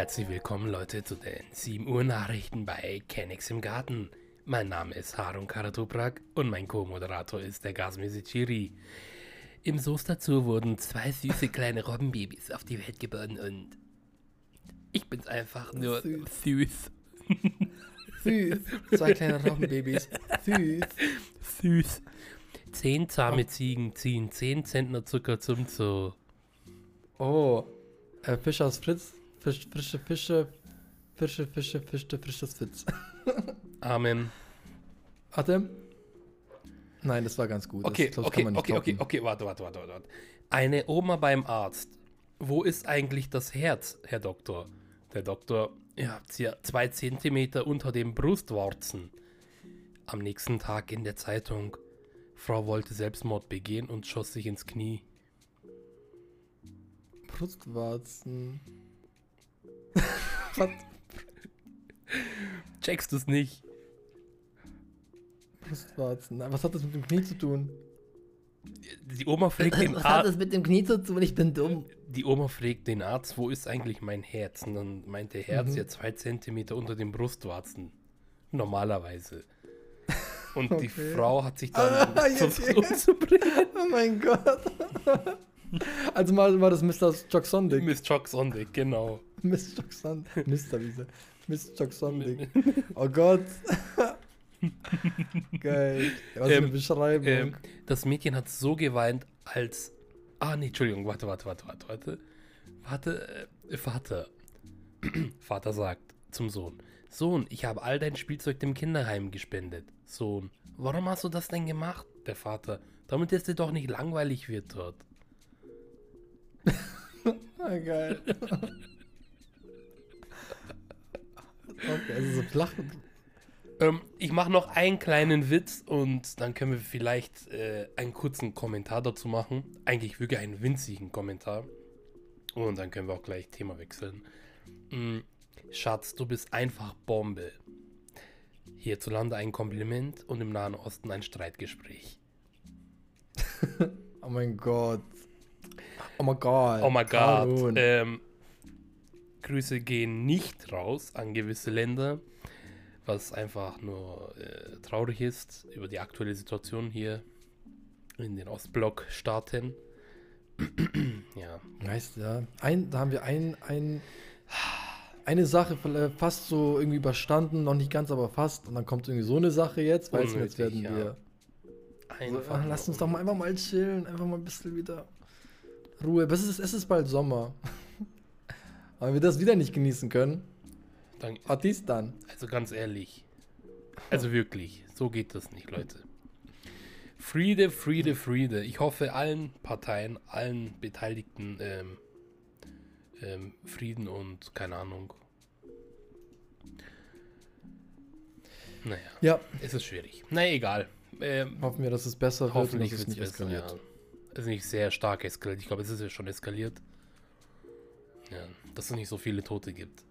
Herzlich willkommen, Leute, zu den 7 Uhr Nachrichten bei Kennex im Garten. Mein Name ist Harun Karatoprak und mein Co-Moderator ist der Gasmese Chiri. Im Soße dazu wurden zwei süße kleine Robbenbabys auf die Welt geboren und ich bin's einfach nur Süß. süß. Süß. Zwei kleine Robbenbabys. Süß. Süß. Zehn zahme Ziegen ziehen 10 Zentner Zucker zum Zoo. Oh. Äh, Fisch aus Fritz. Fisch, frische Fische. Fische, Fische, Fische, frisches Fitz. Amen. Warte. Nein, das war ganz gut. Okay, das, glaub ich, okay, kann man nicht okay, okay, okay, warte, warte, warte, warte. Eine Oma beim Arzt. Wo ist eigentlich das Herz, Herr Doktor? Der Doktor, ihr habt hier zwei Zentimeter unter den Brustwarzen. Am nächsten Tag in der Zeitung. Frau wollte Selbstmord begehen und schoss sich ins Knie. Brustwarzen. Was? Checkst du's nicht? Brustwarzen. Was hat das mit dem Knie zu tun? Die Oma fragt den Was hat Arzt. das mit dem Knie zu tun? Ich bin dumm. Die Oma fragt den Arzt, wo ist eigentlich mein Herz? Und dann meint der Herz Mhm. ja zwei Zentimeter unter den Brustwarzen. Normalerweise. Und die Okay. Frau hat sich dann Ah, versucht umzubringen. Oh mein Gott. Also mal war das Mr. Jock Sondig. Miss Jock Sondig, genau. Miss Sondig. Mr. Wiese. Miss Jock Sondig. Oh Gott. Geil. Was für eine Ähm, Beschreibung. Ähm, das Mädchen hat so geweint, als. Ah, nee, Entschuldigung, warte, warte, warte, warte, warte. Warte, äh, Vater. Vater sagt zum Sohn: Sohn, ich habe all dein Spielzeug dem Kinderheim gespendet. Sohn, warum hast du das denn gemacht? Der Vater: Damit es dir doch nicht langweilig wird dort. ah, geil. okay, also so flach. Ähm, ich mache noch einen kleinen Witz und dann können wir vielleicht äh, einen kurzen Kommentar dazu machen. Eigentlich wirklich einen winzigen Kommentar. Und dann können wir auch gleich Thema wechseln. Mm, Schatz, du bist einfach Bombe. Hierzulande ein Kompliment und im Nahen Osten ein Streitgespräch. Oh mein Gott. Oh mein Gott. Oh God. Harun. Ähm, Grüße gehen nicht raus an gewisse Länder, was einfach nur äh, traurig ist über die aktuelle Situation hier in den Ostblock-Staaten. ja, Weißt ja. Ein, da haben wir ein, ein, eine Sache äh, fast so irgendwie überstanden, noch nicht ganz, aber fast. Und dann kommt irgendwie so eine Sache jetzt, weißt du, jetzt werden ja. wir. So, einfach. ach, lass uns doch mal einfach mal chillen, einfach mal ein bisschen wieder Ruhe. Es ist, es ist bald Sommer. Aber wenn wir das wieder nicht genießen können, Dann, was ist dann? also ganz ehrlich. Also wirklich, so geht das nicht, Leute. Friede, Friede, Friede. Ich hoffe allen Parteien, allen Beteiligten ähm, ähm, Frieden und keine Ahnung. Naja, Ja, es ist schwierig. Na egal. Ähm, hoffen wir, dass es besser wird hoffentlich und wird es nicht besser. eskaliert. Ja. Es ist nicht sehr stark eskaliert. Ich glaube, es ist ja schon eskaliert. Ja, dass es nicht so viele Tote gibt.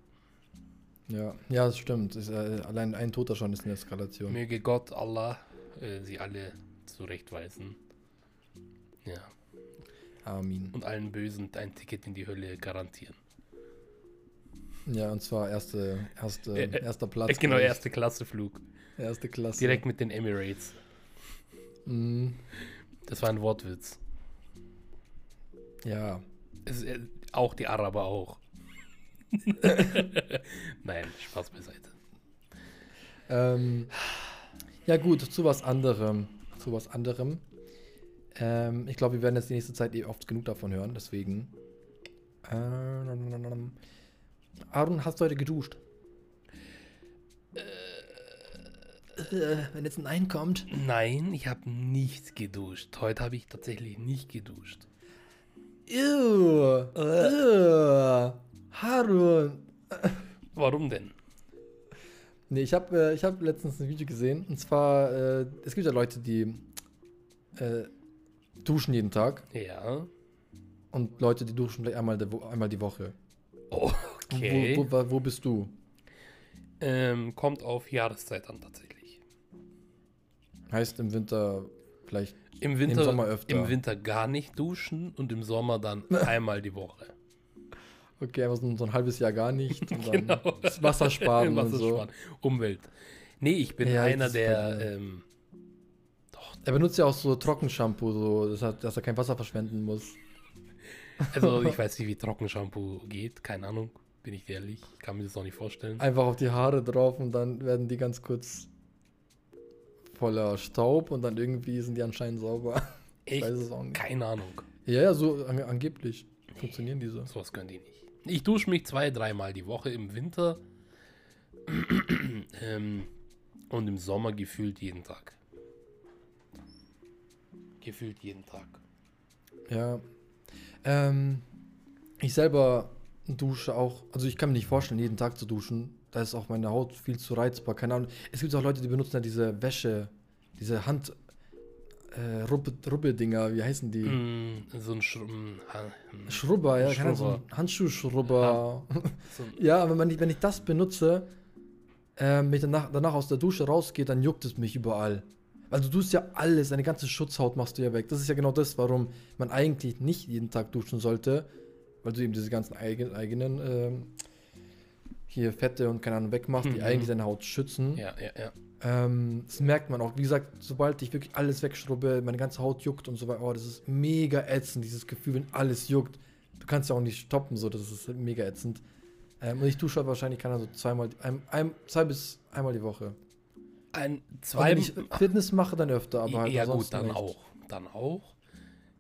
Ja, ja, das stimmt. Ist, äh, allein ein Toter schon ist eine Eskalation. Möge Gott, Allah, äh, sie alle zurechtweisen. Ja. Amin. Und allen Bösen ein Ticket in die Hölle garantieren. Ja, und zwar erste, erste, Äh, äh, erster Platz. Genau, erste Klasse Flug. Erste Klasse. Direkt mit den Emirates. Mhm. Das war ein Wortwitz. Ja. Es ist, äh, auch die Araber auch. Nein, Spaß beiseite. Ähm, ja gut, zu was anderem. Zu was anderem. Ähm, ich glaube, wir werden jetzt die nächste Zeit eh oft genug davon hören, deswegen. Ähm, Aaron, hast du heute geduscht? Äh, wenn jetzt ein Nein kommt. Nein, ich habe nicht geduscht. Heute habe ich tatsächlich nicht geduscht. Ew. Ew. Harun. Warum denn? Nee, ich habe äh, ich hab letztens ein Video gesehen. Und zwar, äh, es gibt ja Leute, die äh, duschen jeden Tag. Ja. Und Leute, die duschen vielleicht einmal, einmal die Woche. Okay. Wo, wo, wo bist du? Ähm, kommt auf Jahreszeit an tatsächlich. Heißt im Winter vielleicht. Im Winter, Sommer öfter. Im Winter gar nicht duschen und im Sommer dann einmal die Woche. Okay, aber so, so ein halbes Jahr gar nicht. Und dann Genau. Wasser sparen und so. Wassersparen. Umwelt. Nee, ich bin Ja, einer, der. Ähm, Er benutzt ja auch so Trockenshampoo, so, dass er, dass er kein Wasser verschwenden muss. also, ich weiß nicht, wie Trockenshampoo geht. Keine Ahnung. Bin ich ehrlich. Ich kann mir das auch nicht vorstellen. Einfach auf die Haare drauf und dann werden die ganz kurz voller Staub und dann irgendwie sind die anscheinend sauber. Ich Echt? weiß es auch nicht. Keine Ahnung. Ja, ja, so an, angeblich funktionieren diese. Sowas können die nicht. Ich dusche mich zwei, dreimal die Woche im Winter. ähm, und im Sommer gefühlt jeden Tag. Gefühlt jeden Tag. Ja. Ähm, ich selber dusche auch, also ich kann mir nicht vorstellen, jeden Tag zu duschen. Da ist auch meine Haut viel zu reizbar. Keine Ahnung. Es gibt auch Leute, die benutzen ja diese Wäsche, diese Hand. Äh, Rubbe, Rubbe-Dinger, wie heißen die? Mm, so ein Sch mm, ha- mm, Schrubber, ja, keine Ahnung, so Schrubber. ein Handschuhschrubber. so ein, Ja, aber wenn ich, wenn ich das benutze, ähm, wenn ich danach, danach aus der Dusche rausgehe, dann juckt es mich überall. Weil du tust ja alles, deine ganze Schutzhaut machst du ja weg. Das ist ja genau das, warum man eigentlich nicht jeden Tag duschen sollte, weil du eben diese ganzen eigen, eigenen ähm, hier Fette und keine Ahnung wegmachst, die Mhm. eigentlich deine Haut schützen. ja, ja, ja. Ähm, das merkt man auch. Wie gesagt, sobald ich wirklich alles wegschrubbe, meine ganze Haut juckt und so weiter, oh, das ist mega ätzend, dieses Gefühl, wenn alles juckt. Du kannst ja auch nicht stoppen, so, das ist mega ätzend. Ähm, und ich dusche halt wahrscheinlich, keine Ahnung, so zweimal, ein, ein, zwei bis einmal die Woche. Ein, zwei, wenn ich Fitness mache, dann öfter, aber halt ja gut, dann nicht. auch. Dann auch.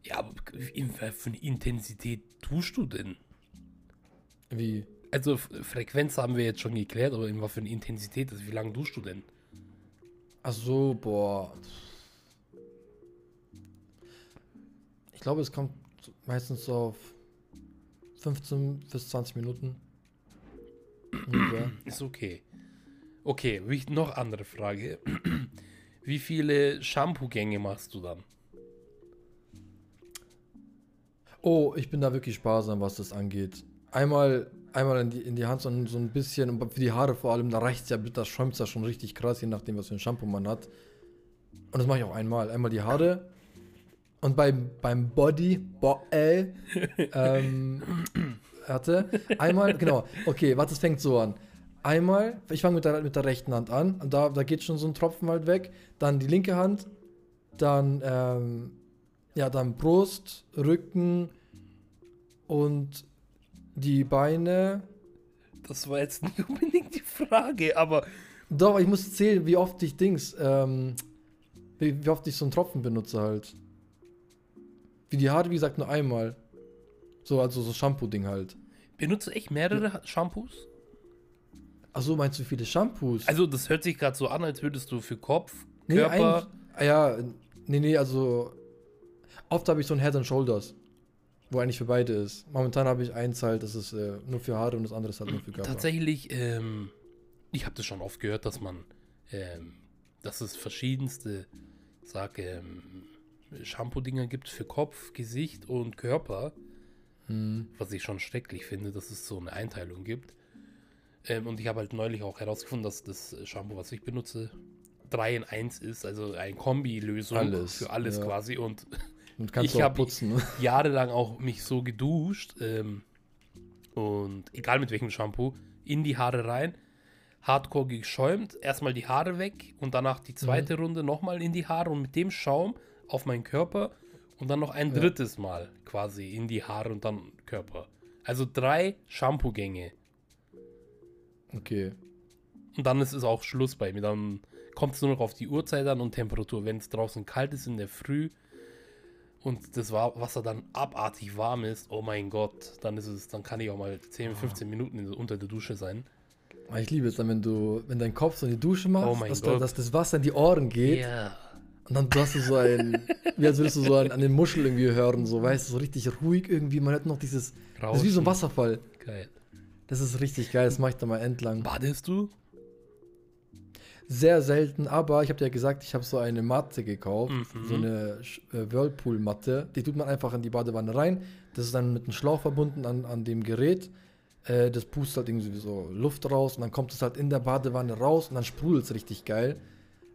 Ja, aber in, für eine Intensität tust du denn? Wie? Also Frequenz haben wir jetzt schon geklärt, aber in was für eine Intensität, also wie lange duschst du denn? Ach so, boah. Ich glaube, es kommt meistens so auf 15 bis 20 Minuten. Ist okay. Okay, noch andere Frage. Wie viele Shampoo-Gänge machst du dann? Oh, ich bin da wirklich sparsam, was das angeht. Einmal, einmal in die, in die Hand so ein, so ein bisschen, und für die Haare vor allem, da reicht es ja, da schäumt es ja schon richtig krass, je nachdem, was für ein Shampoo man hat. Und das mache ich auch einmal. Einmal die Haare. Und beim, beim Body, bo äh, ähm, hatte, einmal, genau, okay, warte, es fängt so an. Einmal, ich fange mit der, mit der rechten Hand an, und da, da geht schon so ein Tropfen halt weg. Dann die linke Hand, dann, ähm, ja, dann Brust, Rücken und die Beine. Das war jetzt nicht unbedingt die Frage, aber Doch, ich muss zählen, wie oft ich Dings, ähm, wie, wie oft ich so einen Tropfen benutze halt. Wie die Haare, wie gesagt, nur einmal. So, also so Shampoo-Ding halt. benutze ich mehrere Shampoos? Achso, meinst du, viele Shampoos? Also das hört sich gerade so an, als würdest du für Kopf, nee, Körper... ein, ja, nee, nee, also oft habe ich so ein Head and Shoulders, wo eigentlich für beide ist. Momentan habe ich eins halt, das ist äh, nur für Haare und das andere ist halt nur für Körper. Tatsächlich, ähm, ich habe das schon oft gehört, dass man, ähm, dass es verschiedenste, sag, ähm, Shampoo-Dinger gibt für Kopf, Gesicht und Körper, Hm. was ich schon schrecklich finde, dass es so eine Einteilung gibt. Ähm, und ich habe halt neulich auch herausgefunden, dass das Shampoo, was ich benutze, 3 in 1 ist, also eine Kombi-Lösung Alles, für alles ja. quasi. Und Und kannst Ich du auch hab- putzen. jahrelang auch mich so geduscht ähm, und egal mit welchem Shampoo, in die Haare rein, hardcore geschäumt, erstmal die Haare weg und danach die zweite Mhm. Runde nochmal in die Haare und mit dem Schaum auf meinen Körper und dann noch ein Ja. drittes Mal quasi in die Haare und dann Körper. Also drei Shampoo-Gänge. Okay. Und dann ist es auch Schluss bei mir. Dann kommt es nur noch auf die Uhrzeit an und Temperatur. Wenn es draußen kalt ist in der Früh und das Wa- Wasser dann abartig warm ist, oh mein Gott, dann ist es, dann kann ich auch mal 10, 15 Minuten in, unter der Dusche sein. Ich liebe es dann, wenn du, wenn dein Kopf so in die Dusche machst, Oh dass. Da, dass das Wasser in die Ohren geht Ja. und dann hast du so ein, wie als würdest du so an, an den Muschel irgendwie hören, so, weißt du, so richtig ruhig irgendwie. Man hört noch dieses, das ist wie so ein Rauschen. Wasserfall. Geil. Das ist richtig geil, das mache ich dann mal entlang. Badest du? Sehr selten, aber ich habe dir ja gesagt, ich habe so eine Matte gekauft, Mhm. so eine äh, Whirlpool-Matte. Die tut man einfach in die Badewanne rein. Das ist dann mit einem Schlauch verbunden an, an dem Gerät. Äh, das pustet halt irgendwie so Luft raus und dann kommt es halt in der Badewanne raus und dann sprudelt es richtig geil.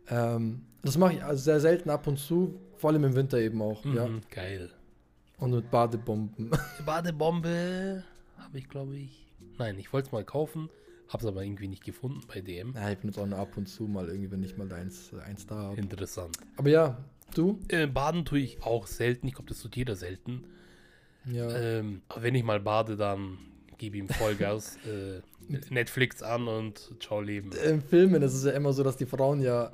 Ähm, das mache ich also sehr selten ab und zu, vor allem im Winter eben auch, ja. Mhm, Geil. Und mit Badebomben. Badebombe. habe ich, glaube ich. Nein, ich wollte es mal kaufen, habe es aber irgendwie nicht gefunden bei DM. Ja, ich benutze auch nur ab und zu mal irgendwie, wenn ich mal eins, eins da habe. Interessant. Aber ja, du? Äh, baden tue ich auch selten. Ich glaube, das tut jeder selten. Ja. Ähm, aber wenn ich mal bade, dann gebe ihm Vollgas, äh, Netflix an und ciao Leben. Im Filmen ist es ja immer so, dass die Frauen ja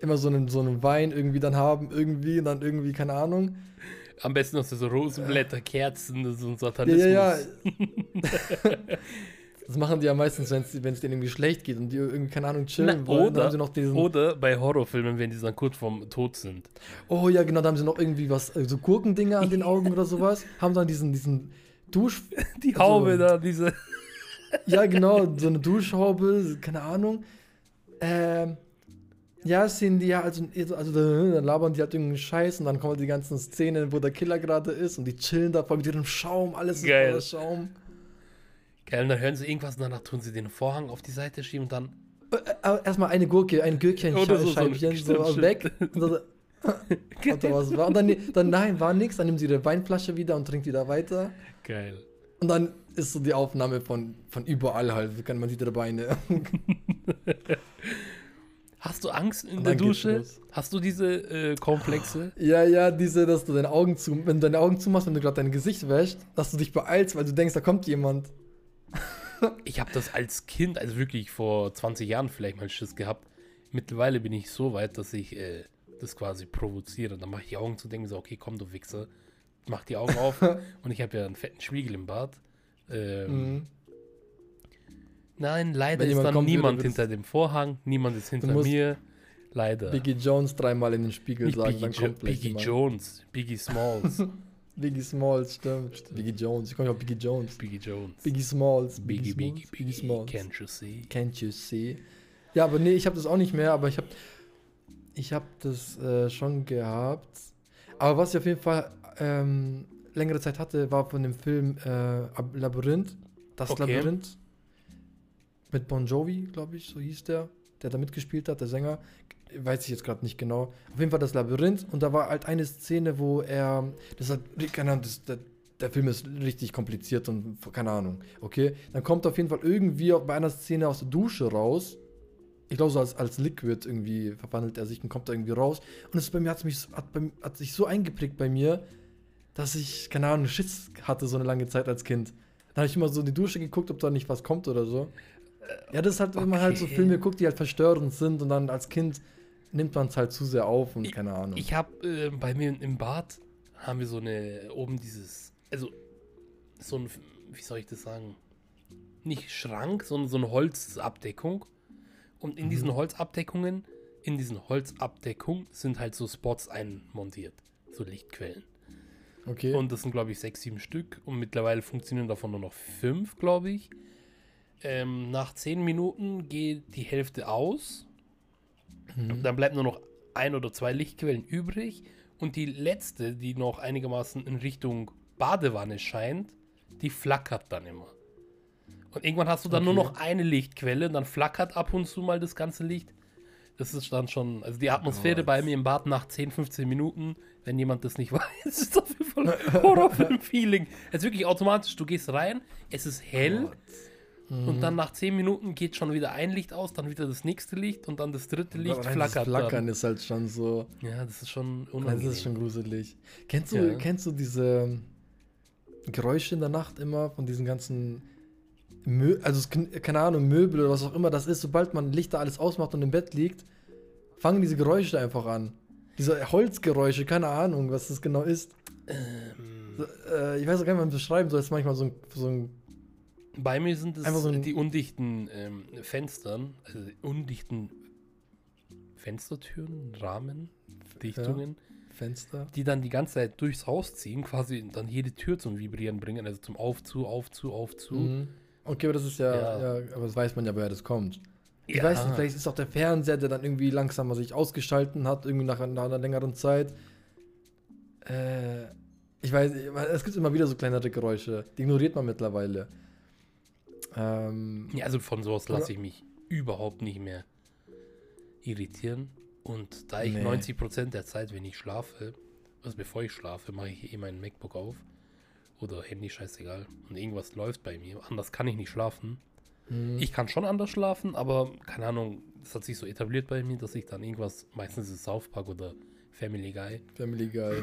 immer so einen, so einen Wein irgendwie dann haben, irgendwie, und dann irgendwie, keine Ahnung. Am besten noch so Rosenblätter, Kerzen, so ein Ja, Satanismus. ja, ja. Das machen die ja meistens, wenn es denen irgendwie schlecht geht und die irgendwie, keine Ahnung, chillen Na, wollen. Oder, haben sie noch diesen, oder bei Horrorfilmen, wenn die dann kurz vorm Tod sind. oh ja, genau, da haben sie noch irgendwie was, äh, so Gurkendinger an den Augen oder sowas. Haben dann diesen, diesen Dusch, Die Also- Haube da, diese. ja genau, so eine Duschhaube, keine Ahnung. Ähm, ja, sehen die ja, also, also dann labern die halt irgendeinen Scheiß und dann kommen halt die ganzen Szenen, wo der Killer gerade ist und die chillen da voll mit ihrem Schaum, alles ist voller Schaum. Geil, und dann hören sie irgendwas und danach tun sie den Vorhang auf die Seite schieben und dann. Äh, äh, Erstmal eine Gurke, ein Gürkchen, Oder so, so ein- Scheibchen, so, stimmt, weg. Und, dann, so, und was war. und dann, dann, nein, war nix. Dann nimmt sie ihre Weinflasche wieder und trinkt wieder weiter. Geil. Und dann ist so die Aufnahme von, von überall halt. Kann man sieht ihre Beine. Hast du Angst in der Dusche? Hast du diese äh, Komplexe? ja, ja, diese, dass du deine Augen zu, wenn du deine Augen zumachst, wenn du gerade dein Gesicht wäschst, dass du dich beeilst, weil du denkst, da kommt jemand. Ich habe das als Kind, also wirklich vor 20 Jahren vielleicht mal Schiss gehabt. Mittlerweile bin ich so weit, dass ich äh, das quasi provoziere. Dann mache ich die Augen zu, denke so, okay, komm, du Wichser. Mach die Augen auf. und ich habe ja einen fetten Spiegel im Bad. Ähm, Mhm. Nein, leider ist dann kommt, niemand hinter dem Vorhang, niemand ist hinter mir. Leider. Biggie Jones dreimal in den Spiegel Nicht sagen, Biggie, jo Biggie. Jones, Biggie Smalls, Biggie Smalls, stimmt. Biggie Jones, ich komme auf Biggie Jones. Biggie Jones, Biggie Smalls. Biggie? Biggie, Biggie, Smalls. can't you see? Can't you see? Ja, aber nee, ich habe das auch nicht mehr, aber ich habe ich habe das äh, schon gehabt. Aber was ich auf jeden Fall ähm, längere Zeit hatte, war von dem Film äh, Ab- Labyrinth. Das Okay. Labyrinth. Mit Bon Jovi, glaube ich, so hieß der, der da mitgespielt hat, der Sänger. Weiß ich jetzt gerade nicht genau. Auf jeden Fall das Labyrinth. Und da war halt eine Szene, wo er. Das hat. Keine Ahnung, das, der, der Film ist richtig kompliziert und keine Ahnung. Okay. Dann kommt auf jeden Fall irgendwie bei einer Szene aus der Dusche raus. Ich glaube, so als, als Liquid irgendwie verwandelt er sich und kommt da irgendwie raus. Und es bei mir hat, mich, hat, bei, hat sich so eingeprägt bei mir, dass ich, keine Ahnung, Schiss hatte so eine lange Zeit als Kind. Dann habe ich immer so in die Dusche geguckt, ob da nicht was kommt oder so. Ja, das ist halt, wenn man halt so okay. Filme guckt, die halt verstörend sind und dann als Kind nimmt man es halt zu sehr auf und keine Ahnung. Ich habe äh, bei mir im Bad haben wir so eine oben dieses, also so ein, wie soll ich das sagen? Nicht Schrank, sondern so eine Holzabdeckung. Und in Mhm. diesen Holzabdeckungen, in diesen Holzabdeckungen sind halt so Spots einmontiert, so Lichtquellen. okay. Und das sind, glaube ich, sechs, sieben Stück. Und mittlerweile funktionieren davon nur noch fünf, glaube ich. Ähm, nach zehn Minuten geht die Hälfte aus. Mhm. Dann bleibt nur noch ein oder zwei Lichtquellen übrig. Und die letzte, die noch einigermaßen in Richtung Badewanne scheint, die flackert dann immer. Und irgendwann hast du dann nur Okay. noch eine Lichtquelle und dann flackert ab und zu mal das ganze Licht. Das ist dann schon, also die Atmosphäre Gott. bei mir im Bad nach 10, 15 Minuten, wenn jemand das nicht weiß, ist auf jeden Fall ein Horrorfilm-Feeling. Es ist wirklich automatisch, du gehst rein, es ist hell und dann nach 10 Minuten geht schon wieder ein Licht aus, dann wieder das nächste Licht und dann das dritte Licht Aber das flackert Flackern dann. ist halt schon so. Ja, das ist schon Das unangenehm. ist schon gruselig. Kennst du, Ja. kennst du diese Geräusche in der Nacht immer von diesen ganzen Mö also es keine Ahnung, Möbel oder was auch immer das ist, sobald man Lichter alles ausmacht und im Bett liegt, fangen diese Geräusche einfach an. Diese Holzgeräusche, keine Ahnung, was das genau ist. Ähm, So, äh, ich weiß auch gar nicht, wie man das beschreiben soll. Das ist manchmal so ein, so ein bei mir sind es so die undichten ähm, Fenstern, also die undichten Fenstertüren, Rahmen, Dichtungen, Fenster. die dann die ganze Zeit durchs Haus ziehen, quasi dann jede Tür zum Vibrieren bringen, also zum Auf, zu, auf, zu, auf, zu. Mhm. Okay, aber das ist ja, Ja. ja. aber das weiß man ja, woher das kommt. Ich Ja. weiß nicht, vielleicht ist auch der Fernseher, der dann irgendwie langsamer sich ausgeschalten hat, irgendwie nach, nach einer längeren Zeit. Äh, ich weiß, es gibt immer wieder so kleinere Geräusche, die ignoriert man mittlerweile. Ähm, Ja, also von sowas lasse ich mich überhaupt nicht mehr irritieren. Und da ich Nee. 90% der Zeit, wenn ich schlafe, also bevor ich schlafe, mache ich eh meinen MacBook auf oder Handy, scheißegal. Und irgendwas läuft bei mir. Anders kann ich nicht schlafen. Mhm. Ich kann schon anders schlafen, aber keine Ahnung, das hat sich so etabliert bei mir, dass ich dann irgendwas, meistens ist South Park oder Family Guy, Family Guy.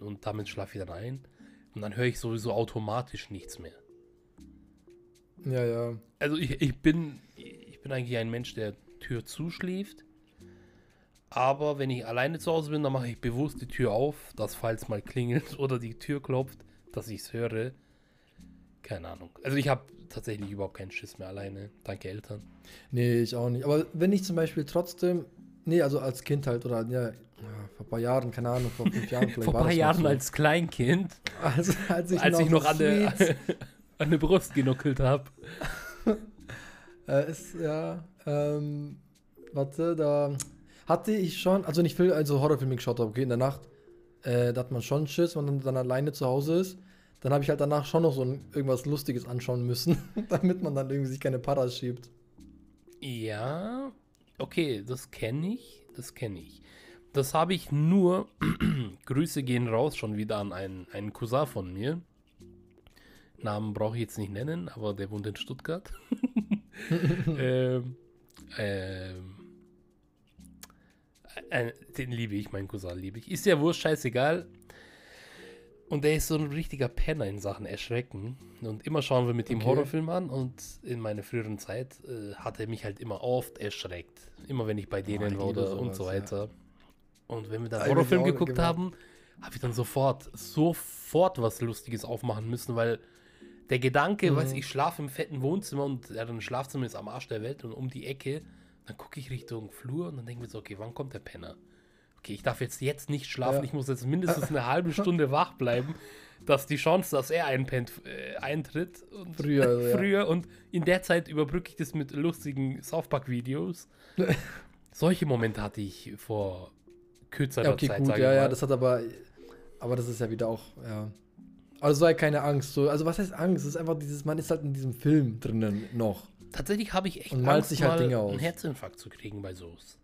und damit schlafe ich dann ein. Und dann höre ich sowieso automatisch nichts mehr. Ja, ja. Also ich, ich bin ich bin eigentlich ein Mensch, der Tür zuschläft. Aber wenn ich alleine zu Hause bin, dann mache ich bewusst die Tür auf, dass falls mal klingelt oder die Tür klopft, dass ich es höre. Keine Ahnung. Also ich habe tatsächlich überhaupt keinen Schiss mehr alleine. Danke Eltern. Nee, ich auch nicht. Aber wenn ich zum Beispiel trotzdem, nee, also als Kind halt oder ja, vor ein paar Jahren, keine Ahnung, vor fünf Jahren vielleicht. Vor ein paar noch Jahren so. als Kleinkind, Also, als ich als ich noch so an der, Brust genuckelt habe. äh, ist, ja, ähm, warte, da hatte ich schon, also nicht viel, also Horrorfilme geschaut habe, okay, in der Nacht, äh, da hat man schon Schiss, wenn man dann alleine zu Hause ist. Dann habe ich halt danach schon noch so ein, irgendwas Lustiges anschauen müssen, damit man dann irgendwie sich keine Paras schiebt. Ja, okay, das kenne ich, das kenne ich. Das habe ich nur, Grüße gehen raus schon wieder an einen, einen Cousin von mir. Namen brauche ich jetzt nicht nennen, aber der wohnt in Stuttgart. ähm, ähm, äh, den liebe ich, meinen Cousin liebe ich. Ist ja wurscht, scheißegal. Und der ist so ein richtiger Penner in Sachen Erschrecken. Und immer schauen wir mit ihm Okay. Horrorfilme an. Und in meiner früheren Zeit äh, hat er mich halt immer oft erschreckt. Immer wenn ich bei denen ich war oder und so weiter. Und wenn wir dann Horrorfilm geguckt gemacht. haben, habe ich dann sofort, sofort was Lustiges aufmachen müssen, weil der Gedanke, Mhm. weiß ich schlafe im fetten Wohnzimmer und ja, ein Schlafzimmer ist am Arsch der Welt und um die Ecke, dann gucke ich Richtung Flur und dann denke ich mir so, okay, wann kommt der Penner? Okay, ich darf jetzt jetzt nicht schlafen, Ja. ich muss jetzt mindestens eine halbe Stunde wach bleiben, dass die Chance, dass er einpennt, äh, eintritt. Und Früher, also, ja. früher und in der Zeit überbrücke ich das mit lustigen South Park Videos. Solche Momente hatte ich vor kürzerer Ja, okay, Zeit, gut, ja, ja, das hat aber, aber das ist ja wieder auch, ja. Also sei keine Angst, so, also was heißt Angst? Es ist einfach dieses, man ist halt in diesem Film drinnen noch. Tatsächlich habe ich echt Und malt Angst, sich halt mal Dinge aus. einen Herzinfarkt zu kriegen bei sowas.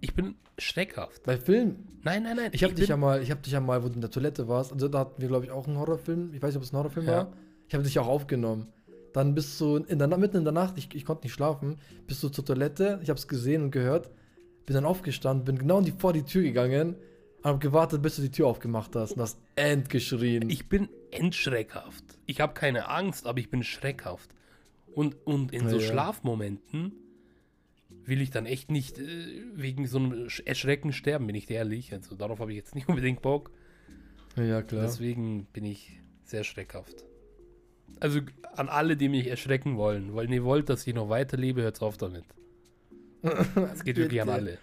Ich bin schreckhaft. Bei Film, Nein, nein, nein. ich habe dich ja mal, ich habe dich ja mal, wo du in der Toilette warst, also da hatten wir glaube ich auch einen Horrorfilm, ich weiß nicht, ob es ein Horrorfilm Ja. war. Ich habe dich auch aufgenommen. Dann bist du in der, mitten in der Nacht, ich, ich konnte nicht schlafen, bist du zur Toilette, ich habe es gesehen und gehört, bin dann aufgestanden, bin genau in die, vor die Tür gegangen und habe gewartet, bis du die Tür aufgemacht hast und hast end geschrien. Ich bin endschreckhaft. Ich habe keine Angst, aber ich bin schreckhaft. Und, und in so Ja. Schlafmomenten will ich dann echt nicht äh, wegen so einem Sch- Erschrecken sterben, bin ich ehrlich. Also darauf habe ich jetzt nicht unbedingt Bock. ja, klar. Deswegen bin ich sehr schreckhaft. Also an alle, die mich erschrecken wollen, weil ihr wollt, dass ich noch weiterlebe, hört auf damit. Es geht wirklich an alle.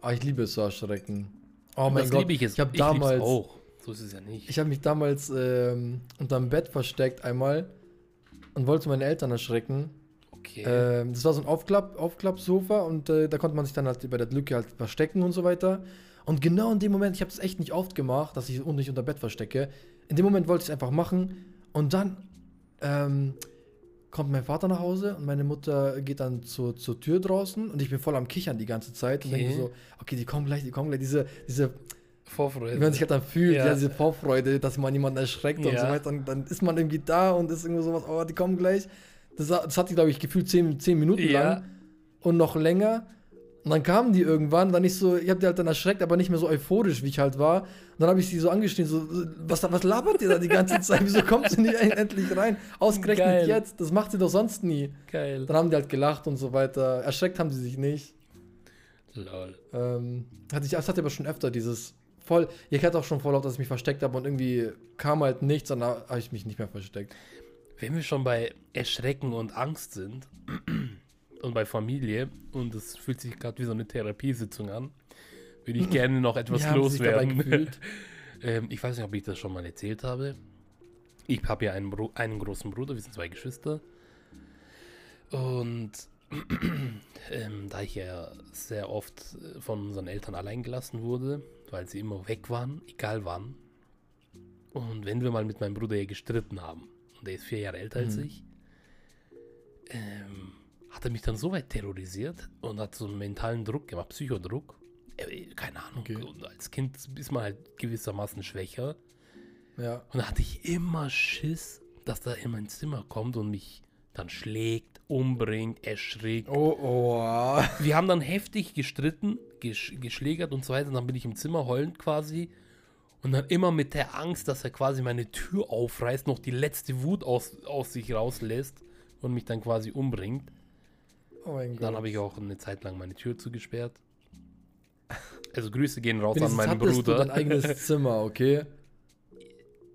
Ah, ich liebe es zu erschrecken. Oh mein das Gott, liebe ich jetzt. ich habe damals, auch. So ist es ja nicht. ich habe mich damals ähm, unterm Bett versteckt einmal und wollte meine Eltern erschrecken. okay. Ähm, das war so ein Aufklapp, Aufklappsofa und äh, da konnte man sich dann halt bei der Lücke halt verstecken und so weiter. Und genau in dem Moment, ich habe es echt nicht oft gemacht, dass ich mich unter Bett verstecke. In dem Moment wollte ich es einfach machen und dann ähm, kommt mein Vater nach Hause und meine Mutter geht dann zur, zur Tür draußen und ich bin voll am Kichern die ganze Zeit und Okay. denke so, okay, die kommen gleich, die kommen gleich, diese, diese Vorfreude. wie man sich halt dann fühlt, Ja. ja. diese Vorfreude, dass man jemanden erschreckt und Ja. so weiter. Dann, dann ist man irgendwie da und ist irgendwie sowas, oh, die kommen gleich. Das, hat- das hat die, glaube ich, gefühlt zehn, zehn Minuten Ja. lang und noch länger. Und dann kamen die irgendwann, dann nicht so, ich habe die halt dann erschreckt, aber nicht mehr so euphorisch, wie ich halt war. Und dann habe ich sie so angeschrien, so, was, was labert ihr da die ganze Zeit? Wieso kommt sie nicht endlich rein? Ausgerechnet Geil. jetzt, das macht sie doch sonst nie. Geil. Dann haben die halt gelacht und so weiter. Erschreckt haben sie sich nicht. Lol. Ähm, hatte ich, das hatte aber schon öfter dieses voll. Ich hatte auch schon oft, dass ich mich versteckt habe und irgendwie kam halt nichts, dann habe ich mich nicht mehr versteckt. Wenn wir schon bei Erschrecken und Angst sind und bei Familie und es fühlt sich gerade wie so eine Therapiesitzung an, würde ich gerne noch etwas dabei loswerden. ähm, ich weiß nicht, ob ich das schon mal erzählt habe. Ich habe ja einen, einen großen Bruder, wir sind zwei Geschwister. Und ähm, da ich ja sehr oft von unseren Eltern allein gelassen wurde, weil sie immer weg waren, egal wann. Und wenn wir mal mit meinem Bruder ja gestritten haben, und der ist vier Jahre älter als Mhm. ich, ähm, hat er mich dann so weit terrorisiert und hat so einen mentalen Druck gemacht, Psychodruck. Äh, keine Ahnung. Okay. Und als Kind ist man halt gewissermaßen schwächer. Ja. Und da hatte ich immer Schiss, dass er in mein Zimmer kommt und mich dann schlägt, umbringt, erschrickt. Oh, oh. Wir haben dann heftig gestritten, gesch geschlägert und so weiter. Und dann bin ich im Zimmer heulend quasi. Und dann immer mit der Angst, dass er quasi meine Tür aufreißt, noch die letzte Wut aus, aus sich rauslässt und mich dann quasi umbringt. Oh. Dann habe ich auch eine Zeit lang meine Tür zugesperrt. Also Grüße gehen raus an meinen Bruder. Du dein eigenes Zimmer, okay?